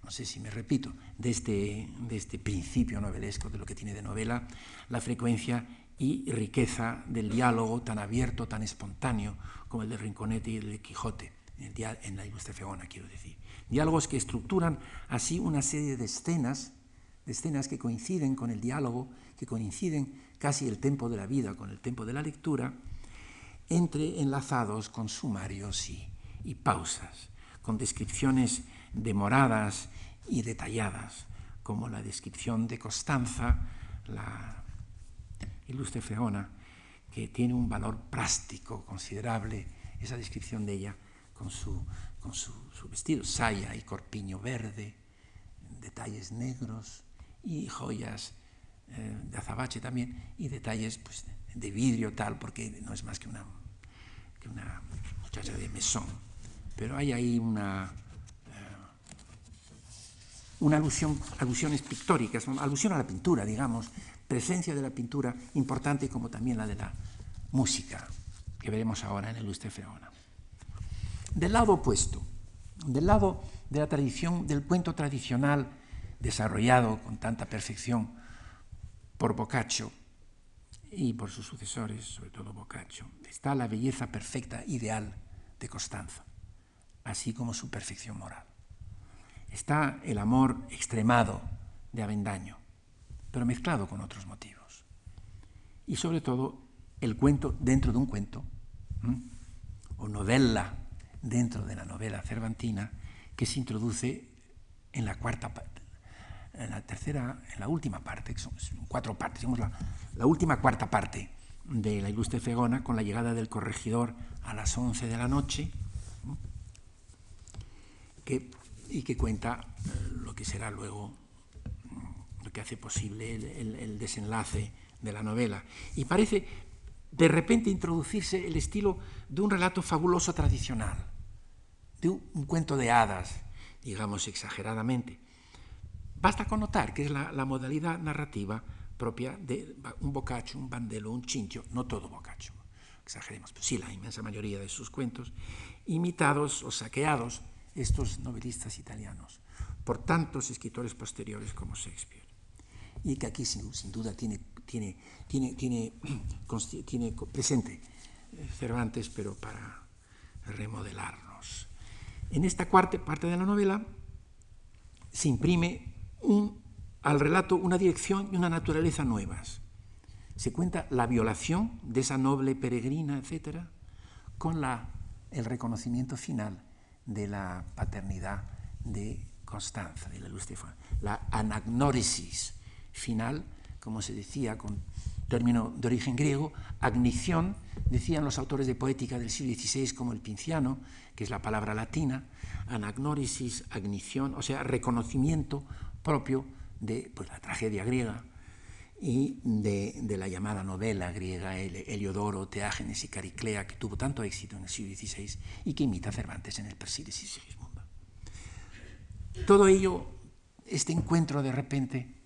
no sé si me repito, de este, de este principio novelesco, de lo que tiene de novela, la frecuencia y riqueza del diálogo tan abierto, tan espontáneo como el de Rinconete y el de Quijote, en, en la ilustre Feona, quiero decir. Diálogos que estructuran así una serie de escenas, de escenas que coinciden con el diálogo, que coinciden casi el tiempo de la vida con el tiempo de la lectura, entre enlazados con sumarios y, y pausas, con descripciones demoradas y detalladas, como la descripción de Constanza, la ilustre Feona, que tiene un valor práctico considerable, esa descripción de ella con su, con su, vestido, saya y corpiño verde, detalles negros y joyas eh, de azabache también, y detalles pues, de vidrio tal, porque no es más que una, que una muchacha de mesón. Pero hay ahí una, una alusión, alusiones pictóricas, alusión a la pintura, digamos, presencia de la pintura importante como también la de la música, que veremos ahora en el Ilustre Feona. Del lado opuesto, del lado de la tradición, del cuento tradicional desarrollado con tanta perfección por Boccaccio y por sus sucesores, sobre todo Boccaccio, está la belleza perfecta, ideal de Costanza, así como su perfección moral está el amor extremado de Avendaño, pero mezclado con otros motivos. Y sobre todo el cuento dentro de un cuento, o novela dentro de la novela cervantina, que se introduce en la cuarta en la tercera, en la última parte, que son cuatro partes, digamos la, última cuarta parte de la ilustre Fegona, con la llegada del corregidor a las once de la noche, y que cuenta eh, lo que será luego, mm, lo que hace posible el, desenlace de la novela. Y parece de repente introducirse el estilo de un relato fabuloso tradicional, de un, cuento de hadas, digamos exageradamente. Basta con notar que es la, modalidad narrativa propia de un Boccaccio, un Bandelo, un Cincio, no todo Boccaccio, exageremos, pero sí la inmensa mayoría de sus cuentos, imitados o saqueados estos novelistas italianos por tantos escritores posteriores como Shakespeare. Y que aquí sin, duda tiene, tiene, tiene, tiene, tiene presente eh, Cervantes, pero para remodelarnos. En esta cuarta parte de la novela se imprime al relato una dirección y una naturaleza nuevas. Se cuenta la violación de esa noble peregrina, etc., con la, el reconocimiento final de la paternidad de Constanza, de la luz de La anagnórisis final, como se decía con término de origen griego, agnición, decían los autores de poética del siglo XVI como el Pinciano, que es la palabra latina, anagnórisis, agnición, o sea, reconocimiento propio de pues, la tragedia griega y de, la llamada novela griega Heliodoro, Teágenes y Cariclea, que tuvo tanto éxito en el siglo XVI y que imita a Cervantes en el Persiles y Sigismunda. Todo ello, este encuentro de repente,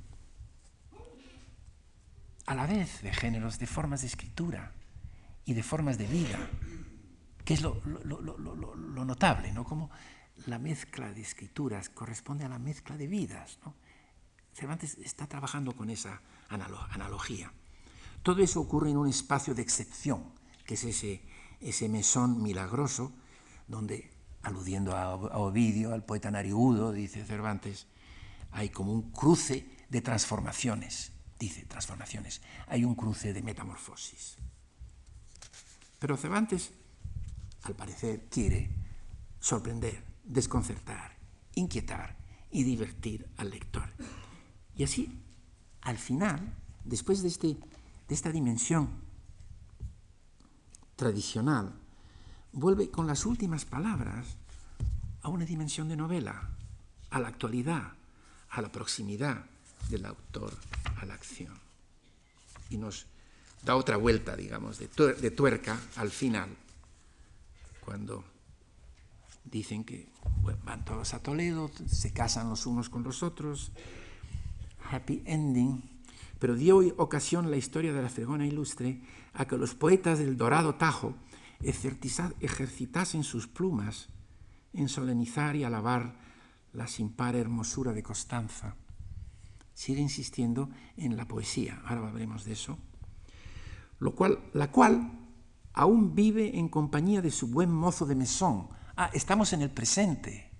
a la vez de géneros, de formas de escritura y de formas de vida, que es lo, notable, ¿no? Como la mezcla de escrituras corresponde a la mezcla de vidas, ¿no? Cervantes está trabajando con esa analogía. Todo eso ocurre en un espacio de excepción, que es ese, mesón milagroso, donde, aludiendo a, Ovidio, al poeta narigudo, dice Cervantes, hay como un cruce de transformaciones, dice transformaciones, hay un cruce de metamorfosis. Pero Cervantes, al parecer, quiere sorprender, desconcertar, inquietar y divertir al lector. Y así al final, después de, este, de esta dimensión tradicional, vuelve con las últimas palabras a una dimensión de novela, a la actualidad, a la proximidad del autor a la acción. Y nos da otra vuelta, digamos, de, tuerca al final, cuando dicen que van todos a Toledo, se casan los unos con los otros, happy ending, pero dio ocasión la historia de la fregona ilustre a que los poetas del dorado Tajo ejercitasen sus plumas en solenizar y alabar la sin par hermosura de Constanza, sigue insistiendo en la poesía, ahora hablaremos de eso, lo cual, la cual aún vive en compañía de su buen mozo de mesón. Ah, estamos en el presente,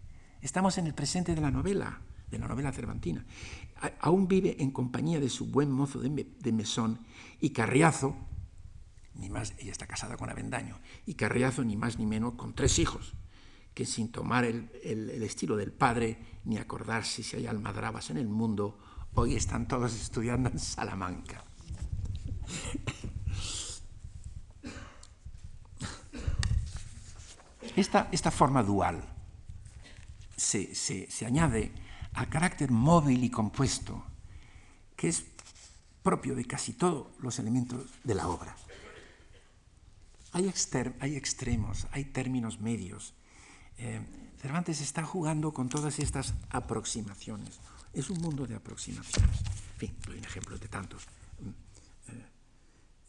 estamos en el presente de la novela, de la novela cervantina. aún vive en compañía de su buen mozo de, mesón. Y Carriazo, ni más, ella está casada con Avendaño, y Carriazo ni más ni menos con tres hijos, que sin tomar el, el estilo del padre ni acordarse si hay almadrabas en el mundo, hoy están todos estudiando en Salamanca. Esta, esta forma dual se, se, se, añade al carácter móvil y compuesto que es propio de casi todos los elementos de la obra. Hay, exter, hay extremos, hay términos medios. Eh, Cervantes está jugando con todas estas aproximaciones. Es un mundo de aproximaciones. En fin, doy un ejemplo de tantos. Eh,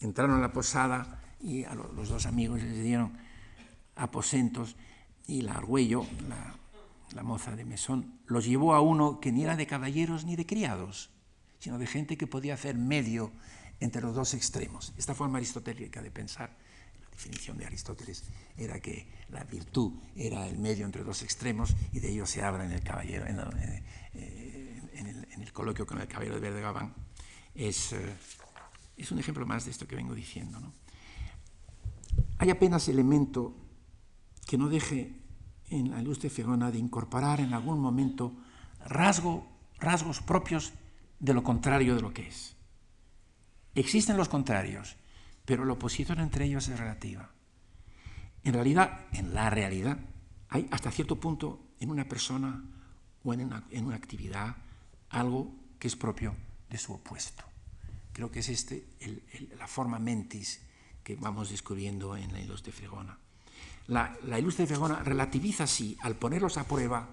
entraron a la posada y a los dos amigos les dieron aposentos y la Argüello, la, moza de mesón, los llevó a uno que ni era de caballeros ni de criados, sino de gente que podía hacer medio entre los dos extremos. Esta forma aristotélica de pensar, la definición de Aristóteles era que la virtud era el medio entre dos extremos y de ello se habla en el caballero, en, eh, el, en el, coloquio con el caballero de Verde Gabán. Es, eh, es un ejemplo más de esto que vengo diciendo. ¿no? Hay apenas elemento que no deje en la ilustre Figona de incorporar en algún momento rasgo, rasgos propios de lo contrario de lo que es. Existen los contrarios, pero la oposición entre ellos es relativa. En realidad, en la realidad, hay hasta cierto punto en una persona o en una, en una actividad algo que es propio de su opuesto. Creo que es este la forma mentis que vamos descubriendo en la ilustre Fregona. La, la ilustre Fregona relativiza así, al ponerlos a prueba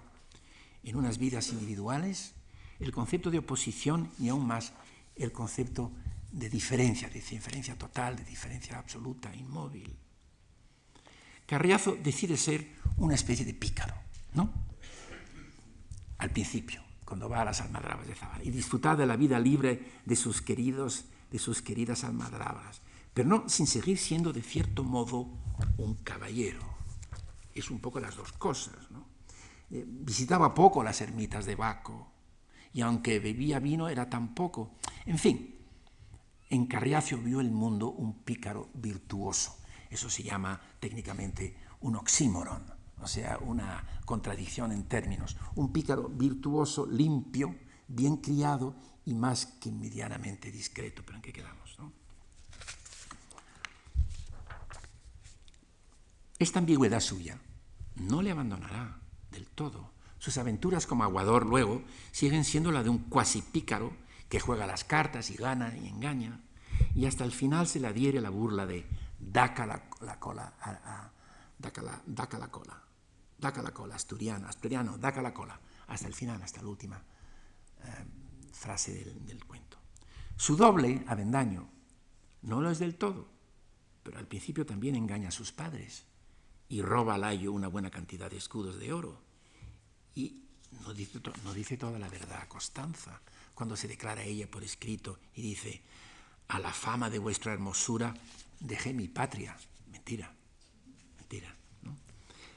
en unas vidas individuales, el concepto de oposición y aún más el concepto de diferencia, de diferencia total, de diferencia absoluta, inmóvil. Carriazo decide ser una especie de pícaro, ¿no? Al principio, cuando va a las almadrabas de Zavala, y disfrutar de la vida libre de sus queridos, de sus queridas almadrabas, pero no sin seguir siendo de cierto modo un caballero. Es un poco las dos cosas. ¿no? Eh, visitaba poco las ermitas de Baco y aunque bebía vino era tan poco. En fin, en Carriacio vio el mundo un pícaro virtuoso. Eso se llama técnicamente un oxímoron, o sea, una contradicción en términos. Un pícaro virtuoso, limpio, bien criado y más que medianamente discreto. Pero ¿en qué quedamos? No? Esta ambigüedad suya no le abandonará del todo. Sus aventuras como aguador luego siguen siendo la de un cuasi pícaro que juega las cartas y gana y engaña, y hasta el final se le adhiere la burla de la, la cola, daca la cola, daca la cola, asturiano, asturiano, daca la cola, hasta el final, hasta la última eh, frase del, cuento. Su doble, Avendaño, no lo es del todo, pero al principio también engaña a sus padres y roba al ayo una buena cantidad de escudos de oro. Y no dice, no dice toda la verdad a Constanza cuando se declara ella por escrito y dice, a la fama de vuestra hermosura dejé mi patria. Mentira, mentira.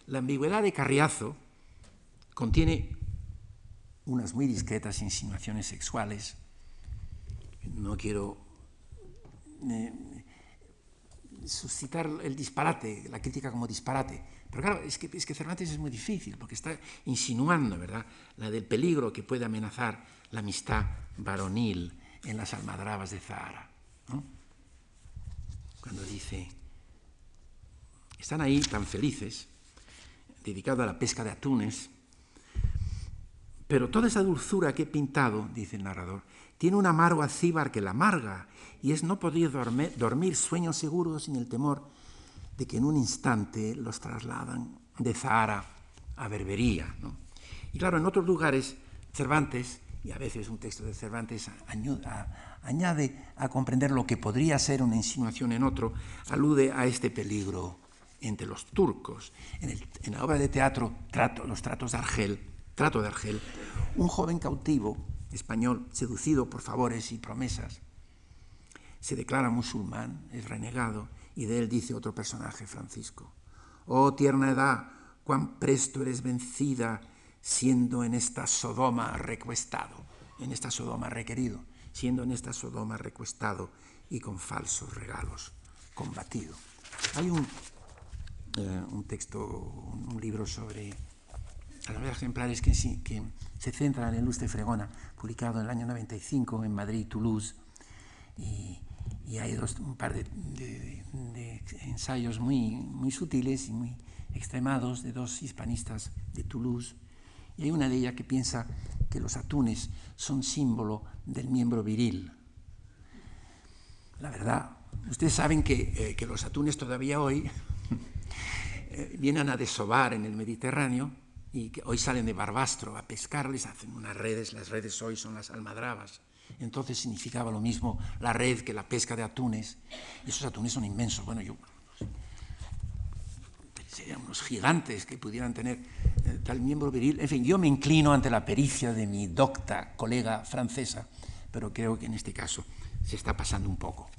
La ambigüedad de Carriazo contiene unas muy discretas insinuaciones sexuales. No quiero eh, suscitar el disparate, la crítica como disparate. Pero claro, es que, es que Cervantes es muy difícil, porque está insinuando, ¿verdad?, la del peligro que puede amenazar la amistad varonil en las almadrabas de Zahara. ¿no? Cuando dice, están ahí tan felices, dedicados a la pesca de atunes, pero toda esa dulzura que he pintado, dice el narrador, tiene un amargo acíbar que la amarga y es no poder dormir, sueños seguros sin el temor de que en un instante los trasladan de Zahara a Berbería. Y claro, en otros lugares, Cervantes, y a veces un texto de Cervantes añade a comprender lo que podría ser una insinuación en otro, alude a este peligro entre los turcos. En, la obra de teatro, trato, Los tratos de Argel, Trato de Argel, un joven cautivo español, seducido por favores y promesas, se declara musulmán, es renegado, y de él dice otro personaje, Francisco, oh tierna edad, cuán presto eres vencida, siendo en esta Sodoma recuestado, en esta Sodoma requerido, siendo en esta Sodoma recuestado y con falsos regalos combatido. Hay un, eh, un texto, un libro sobre novelas ejemplares que, que se centran en Luz de Fregona, publicado en el año 95 en Madrid, Toulouse, y, y hay dos, un par de, de, de, ensayos muy, muy sutiles y muy extremados de dos hispanistas de Toulouse, y hay una de ellas que piensa que los atunes son símbolo del miembro viril. La verdad, ustedes saben que, eh, que los atunes todavía hoy eh, vienen a desovar en el Mediterráneo y hoy salen de Barbastro a pescarles, hacen unas redes, las redes hoy son las almadrabas. Entonces significaba lo mismo la red que la pesca de atunes. Y esos atunes son inmensos. Bueno, yo serían unos gigantes que pudieran tener eh, tal miembro viril. En fin, yo me inclino ante la pericia de mi docta colega francesa, pero creo que en este caso se está pasando un poco.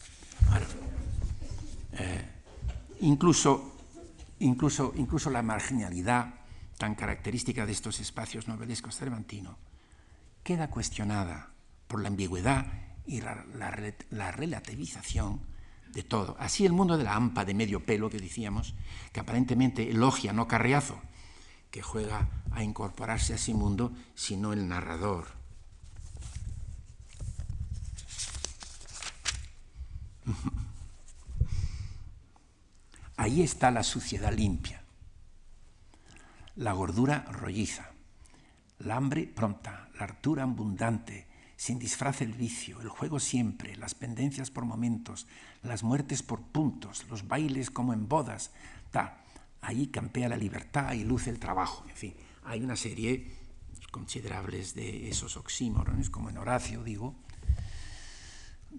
Eh, incluso, incluso, incluso la marginalidad tan característica de estos espacios novelescos cervantinos queda cuestionada por la ambigüedad y la, la, la, relativización de todo. Así el mundo de la hampa de medio pelo que decíamos, que aparentemente elogia no Carriazo, que juega a incorporarse a ese mundo, sino el narrador. Ahí está la suciedad limpia, la gordura rolliza, la hambre pronta, la hartura abundante, sin disfraz el vicio, el juego siempre, las pendencias por momentos, las muertes por puntos, los bailes como en bodas. Ta, ahí campea la libertad y luce el trabajo. En fin, hay una serie considerables de esos oxímorones, como en Horacio, digo,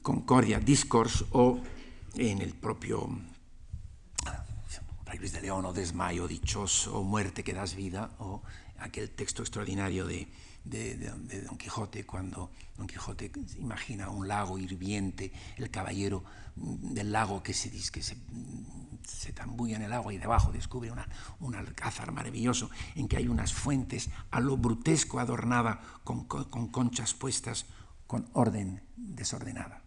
Concordia, Discourse o en el propio Fray Luis de León o Desmayo dichoso o Muerte que das vida o aquel texto extraordinario de, Don Quijote cuando Don Quijote imagina un lago hirviente, el caballero del lago que se, que se, tambulla en el agua y debajo descubre un alcázar maravilloso en que hay unas fuentes a lo brutesco adornada con, con, con conchas puestas con orden desordenada.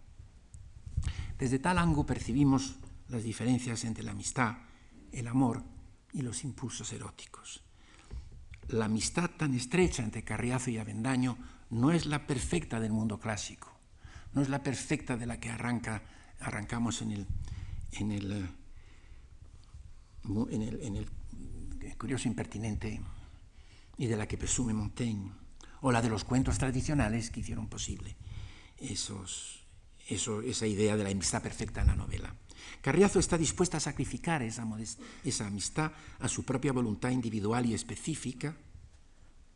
Desde tal ángulo percibimos las diferencias entre la amistad, el amor y los impulsos eróticos. La amistad tan estrecha entre Carriazo y Avendaño no es la perfecta del mundo clásico, no es la perfecta de la que arranca, arrancamos en el, en el, en el, en el curioso impertinente y de la que presume Montaigne, o la de los cuentos tradicionales que hicieron posible esos, esa idea de la amistad perfecta en la novela. Carriazo está dispuesta a sacrificar esa, esa amistad a su propia voluntad individual y específica,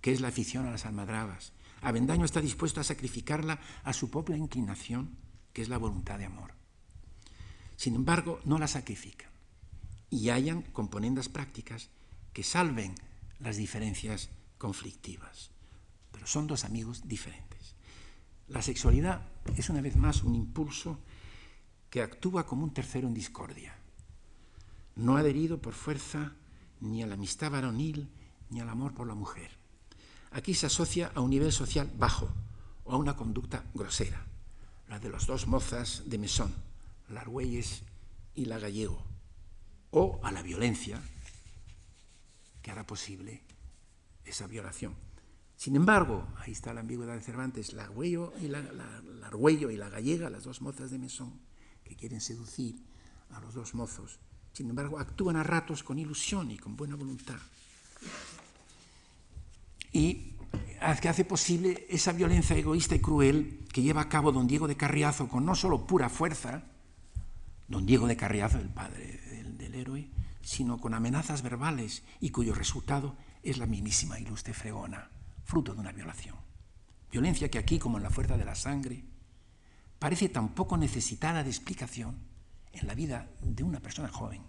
que es la afición a las almadrabas. Avendaño está dispuesto a sacrificarla a su propia inclinación, que es la voluntad de amor. Sin embargo, no la sacrifican y hayan componendas prácticas que salven las diferencias conflictivas. Pero son dos amigos diferentes. La sexualidad es una vez más un impulso que actúa como un tercero en discordia, no adherido por fuerza ni a la amistad varonil ni al amor por la mujer. Aquí se asocia a un nivel social bajo o a una conducta grosera, la de las dos mozas de mesón, la Argüelles y la Gallego, o a la violencia que hará posible esa violación. Sin embargo, ahí está la ambigüedad de Cervantes, la y la, y la Gallega, las dos mozas de mesón, que quieren seducir a los dos mozos. Sin embargo, actúan a ratos con ilusión y con buena voluntad. Y que hace posible esa violencia egoísta y cruel que lleva a cabo don Diego de Carriazo con no solo pura fuerza, don Diego de Carriazo, el padre del, del héroe, sino con amenazas verbales y cuyo resultado es la mismísima ilustre fregona, fruto de una violación. Violencia que aquí, como en la fuerza de la sangre, parece tan poco necesitada de explicación en la vida de una persona joven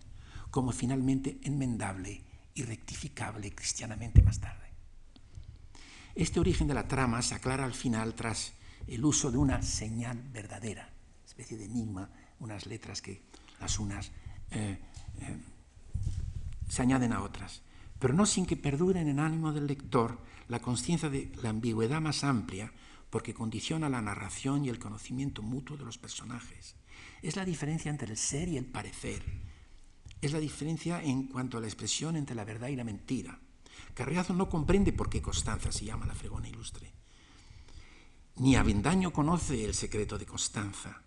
como finalmente enmendable y rectificable cristianamente más tarde. Este origen de la trama se aclara al final tras el uso de una señal verdadera, especie de enigma, unas letras que las unas eh, eh, se añaden a otras, pero no sin que perdure en el ánimo del lector la conciencia de la ambigüedad más amplia porque condiciona la narración y el conocimiento mutuo de los personajes. Es la diferencia entre el ser y el parecer. Es la diferencia en cuanto a la expresión entre la verdad y la mentira. Carriazo no comprende por qué Constanza se llama la fregona ilustre. Ni Avendaño conoce el secreto de Constanza.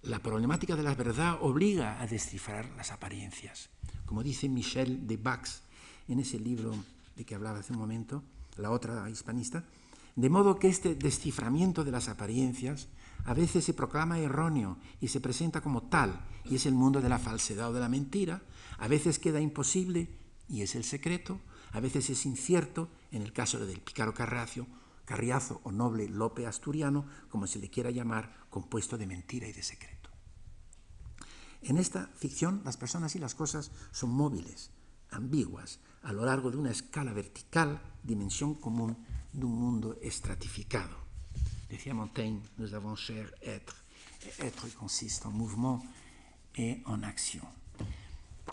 La problemática de la verdad obliga a descifrar las apariencias. Como dice Michel de Bax en ese libro de que hablaba hace un momento, la otra hispanista, de modo que este desciframiento de las apariencias a veces se proclama erróneo y se presenta como tal, y es el mundo de la falsedad o de la mentira, a veces queda imposible y es el secreto, a veces es incierto, en el caso del pícaro Carracio, Carriazo o noble Lope Asturiano, como se le quiera llamar, compuesto de mentira y de secreto. En esta ficción las personas y las cosas son móviles, ambiguas, a lo largo de una escala vertical, dimensión común de un mundo estratificado. Decía Montaigne, nous avons cher être. Être consiste en mouvement et en acción.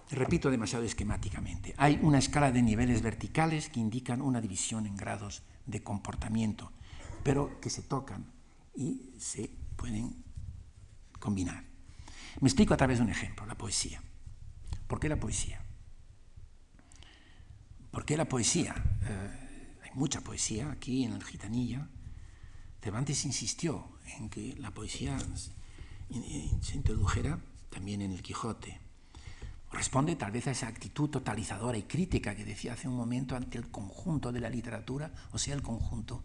Repito demasiado esquemáticamente. Hay una escala de niveles verticales que indican una división en grados de comportamiento, pero que se tocan y se pueden combinar. Me explico a través de un ejemplo, la poesía. ¿Por qué la poesía? ¿Por qué la poesía? Eh, hay mucha poesía aquí en el Gitanilla. Cervantes insistió en que la poesía se introdujera también en el Quijote. Responde tal vez a esa actitud totalizadora y crítica que decía hace un momento ante el conjunto de la literatura, o sea, el conjunto,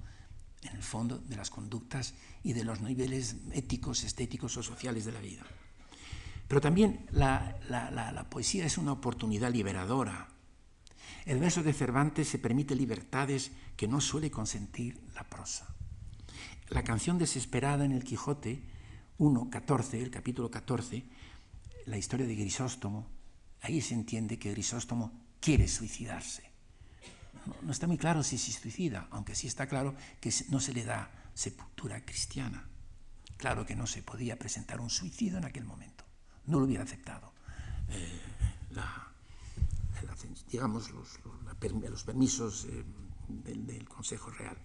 en el fondo, de las conductas y de los niveles éticos, estéticos o sociales de la vida. Pero también la poesía es una oportunidad liberadora. El verso de Cervantes se permite libertades que no suele consentir la prosa. La canción desesperada en el Quijote 1, 14, el capítulo 14, la historia de Grisóstomo, ahí se entiende que Grisóstomo quiere suicidarse. No, está muy claro si se suicida, aunque sí está claro que no se le da sepultura cristiana. Claro que no se podía presentar un suicidio en aquel momento. No lo hubiera aceptado. Eh, digamos, los, permisos eh, del, del, Consejo Real.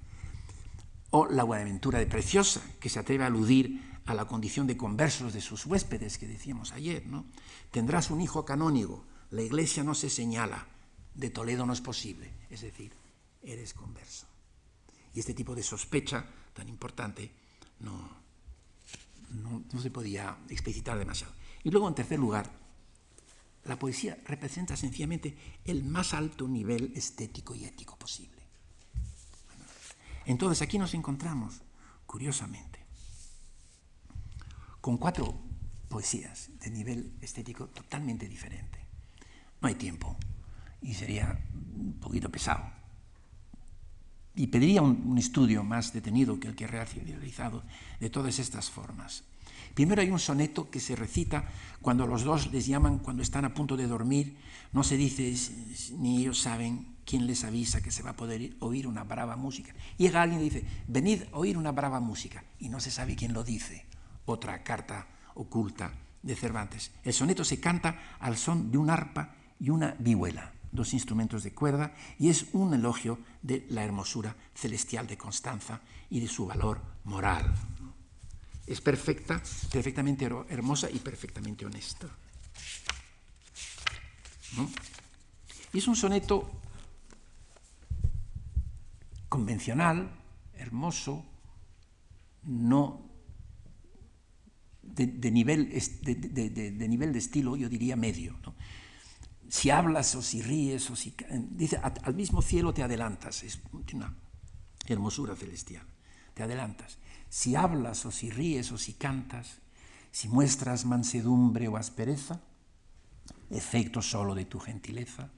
O la Buenaventura de Preciosa, que se atreve a aludir a la condición de conversos de sus huéspedes que decíamos ayer, ¿no? Tendrás un hijo canónigo, la iglesia no se señala, de Toledo no es posible, es decir, eres converso. Y este tipo de sospecha tan importante no, no, no se podía explicitar demasiado. Y luego, en tercer lugar, la poesía representa sencillamente el más alto nivel estético y ético posible. Entonces aquí nos encontramos, curiosamente, con cuatro poesías de nivel estético totalmente diferente. No hay tiempo y sería un poquito pesado. Y pediría un, estudio más detenido que el que he realizado de todas estas formas. Primero hay un soneto que se recita cuando los dos les llaman cuando están a punto de dormir. No se dice ni ellos saben quién les avisa que se va a poder oír una brava música. Llega alguien y dice, venid a oír una brava música. Y no se sabe quién lo dice otra carta oculta de Cervantes. El soneto se canta al son de un arpa y una vihuela, dos instrumentos de cuerda, y es un elogio de la hermosura celestial de Constanza y de su valor moral. Es perfecta, perfectamente hermosa y perfectamente honesta. Es un soneto convencional, hermoso, no de, nivel, de, nivel de estilo, yo diría medio. Si hablas o si ríes o si... Dice, al mismo cielo te adelantas, es una hermosura celestial, te adelantas. Si hablas o si ríes o si cantas, si muestras mansedumbre o aspereza, efecto solo de tu gentileza,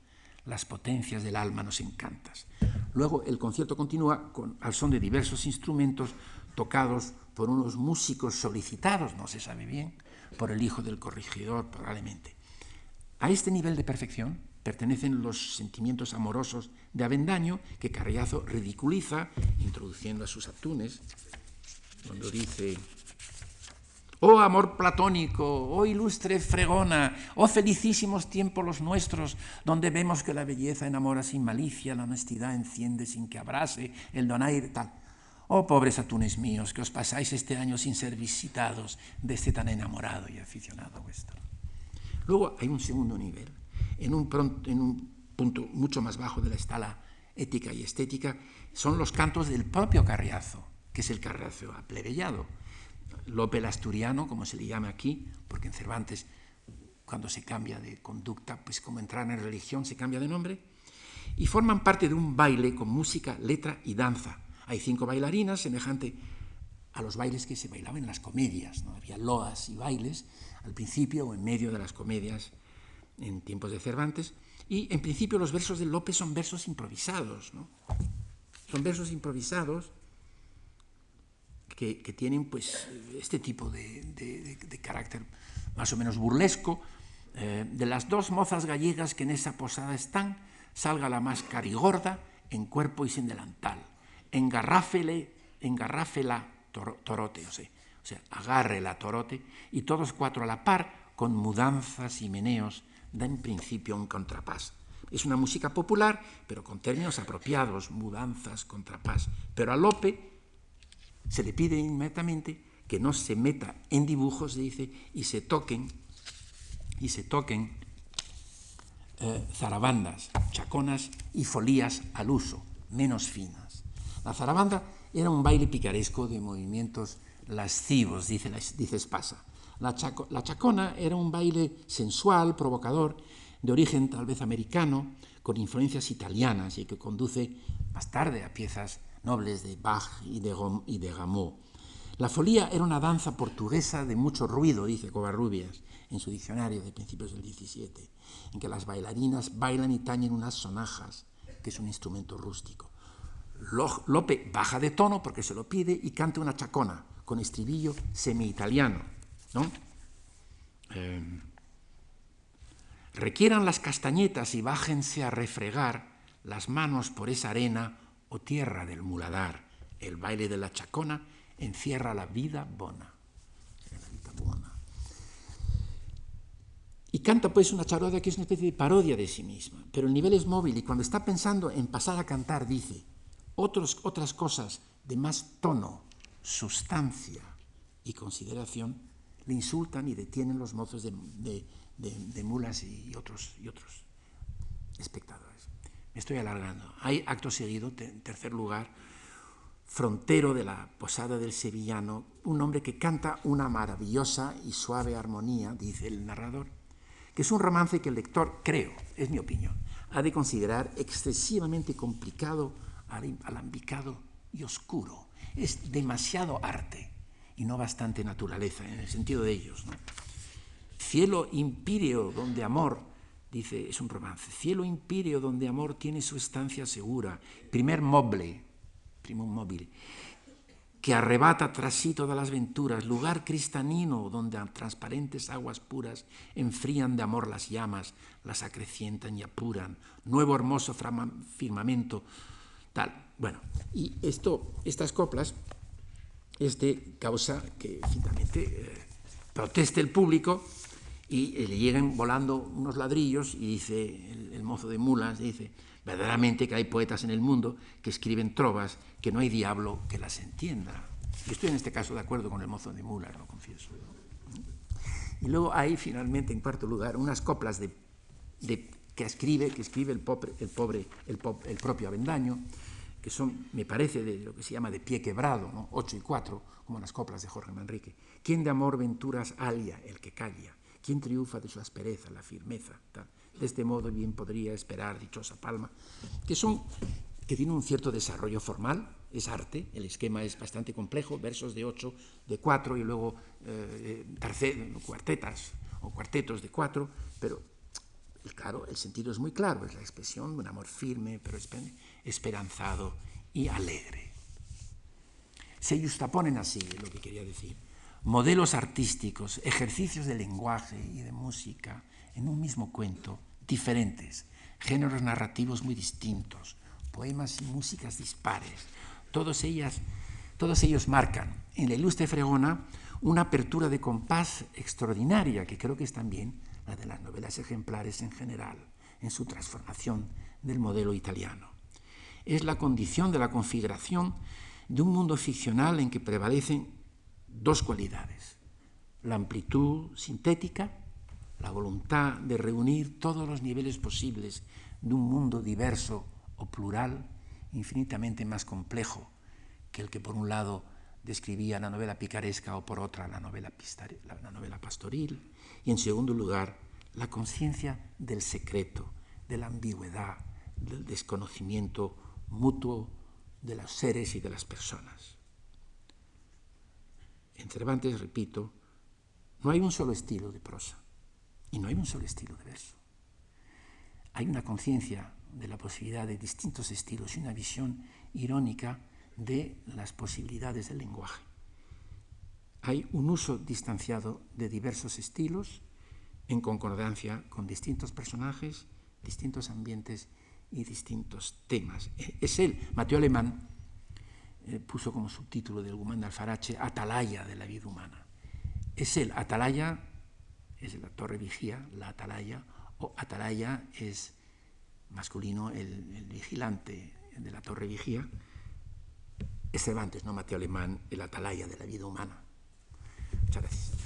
las potencias del alma nos encantas. Luego el concierto continúa con, al son de diversos instrumentos tocados por unos músicos solicitados, no se sabe bien, por el hijo del corregidor probablemente. A este nivel de perfección, pertenecen los sentimientos amorosos de Avendaño que Carriazo ridiculiza introduciendo a sus atunes, cuando dice, oh amor platónico, oh ilustre fregona, oh felicísimos tiempos los nuestros, donde vemos que la belleza enamora sin malicia, la honestidad enciende sin que abrase, el donaire tal. Oh pobres atunes míos, que os pasáis este año sin ser visitados de este tan enamorado y aficionado vuestro. Luego hay un segundo nivel, en un, punto mucho más bajo de la escala ética y estética, son los cantos del propio Carriazo, que es el Carriazo aplebellado. Lope el asturiano, como se le llama aquí, porque en Cervantes, cuando se cambia de conducta, pues como entrar en religión, se cambia de nombre, y forman parte de un baile con música, letra y danza. Hay cinco bailarinas, semejante a los bailes que se bailaban en las comedias. ¿no? Había loas y bailes al principio o en medio de las comedias en tiempos de Cervantes, y en principio los versos de Lope son versos improvisados, ¿no? Son versos improvisados que, tienen pues este tipo de, carácter más o menos burlesco. Eh, de las dos mozas gallegas que en esa posada están, salga la más carigorda en cuerpo y sin delantal. Engarráfele, engarráfela torote, o sea, o sea, agarre la torote y todos cuatro a la par, con mudanzas y meneos, da en principio un contrapás. Es una música popular, pero con términos apropiados, mudanzas, contrapás. Pero a Lope se le pide inmediatamente que no se meta en dibujos, dice, y se toquen, y se toquen eh, zarabandas, chaconas y folías al uso, menos finas. La zarabanda era un baile picaresco de movimientos lascivos, dice, dice Espasa. La, chacona era un baile sensual, provocador, de origen tal vez americano, con influencias italianas y que conduce más tarde a piezas nobles de Bach y de, y. La folía era una danza portuguesa de mucho ruido, dice Covarrubias en su diccionario de principios del XVII, en que las bailarinas bailan y tañen unas sonajas, que es un instrumento rústico. Lope baja de tono porque se lo pide y canta una chacona con estribillo semi-italiano. ¿no? Em, requieran las castañetas y bájense a refregar las manos por esa arena o tierra del muladar. El baile de la chacona encierra la vida bona. Y canta pues una charoda que es una especie de parodia de sí misma, pero el nivel es móvil y cuando está pensando en pasar a cantar dice otros, otras cosas de más tono, sustancia y consideración le insultan y detienen los mozos de, mulas y otros, y otros espectadores. Me estoy alargando. Hay acto seguido, en tercer lugar, frontero de la posada del sevillano, un hombre que canta una maravillosa y suave armonía, dice el narrador, que es un romance que el lector, creo, es mi opinión, ha de considerar excesivamente complicado, alambicado y oscuro. Es demasiado arte y no bastante naturaleza, en el sentido de ellos. Cielo impíreo donde amor, dice, es un romance, cielo impíreo donde amor tiene su estancia segura, primer moble, primum móvil, que arrebata tras sí todas las venturas, lugar cristalino donde transparentes aguas puras enfrían de amor las llamas, las acrecientan y apuran, nuevo hermoso firmamento, tal. Bueno, y esto, estas coplas este causa que finalmente eh, proteste el público y eh, le lleguen volando unos ladrillos y dice el, mozo de mulas, dice, verdaderamente que hay poetas en el mundo que escriben trovas que no hay diablo que las entienda. Yo estoy en este caso de acuerdo con el mozo de mulas, lo confieso. Y luego hay finalmente, en cuarto lugar, unas coplas de, que escribe, que escribe el, pobre, el, pobre, el, el propio Avendaño, que son, me parece, de lo que se llama de pie quebrado, ¿no? ocho y cuatro, como las coplas de Jorge Manrique. ¿Quién de amor venturas alia el que calla? ¿Quién triunfa de su aspereza, la firmeza? De este modo bien podría esperar dichosa palma, que son que tienen un cierto desarrollo formal, es arte, el esquema es bastante complejo, versos de ocho, de cuatro y luego eh, cuartetas o cuartetos de cuatro, pero claro, el sentido es muy claro, es la expresión de un amor firme, pero esperanzado y alegre. Se justaponen así, lo que quería decir, modelos artísticos, ejercicios de lenguaje y de música en un mismo cuento, diferentes, géneros narrativos muy distintos, poemas y músicas dispares. Todos, ellas, todos ellos marcan en la ilustre fregona una apertura de compás extraordinaria, que creo que es también la de las novelas ejemplares en general, en su transformación del modelo italiano. Es la condición de la configuración de un mundo ficcional en que prevalecen dos cualidades, la amplitud sintética, la voluntad de reunir todos los niveles posibles de un mundo diverso o plural, infinitamente más complejo que el que por un lado describía la novela picaresca o por otra la novela, la novela pastoril, y en segundo lugar la conciencia del secreto, de la ambigüedad, del desconocimiento mutuo de los seres y de las personas. En Cervantes, repito, no hay un solo estilo de prosa y no hay un solo estilo de verso. Hay una conciencia de la posibilidad de distintos estilos y una visión irónica de las posibilidades del lenguaje. Hay un uso distanciado de diversos estilos en concordancia con distintos personajes, distintos ambientes y distintos temas. Es él, Mateo Alemán, eh, puso como subtítulo del Guzmán de Alfarache Atalaya de la vida humana. Es él, Atalaya es la torre vigía, la atalaya, o atalaya es masculino, el, el vigilante de la torre vigía. Es Cervantes, no Mateo Alemán, el atalaya de la vida humana. Muchas gracias.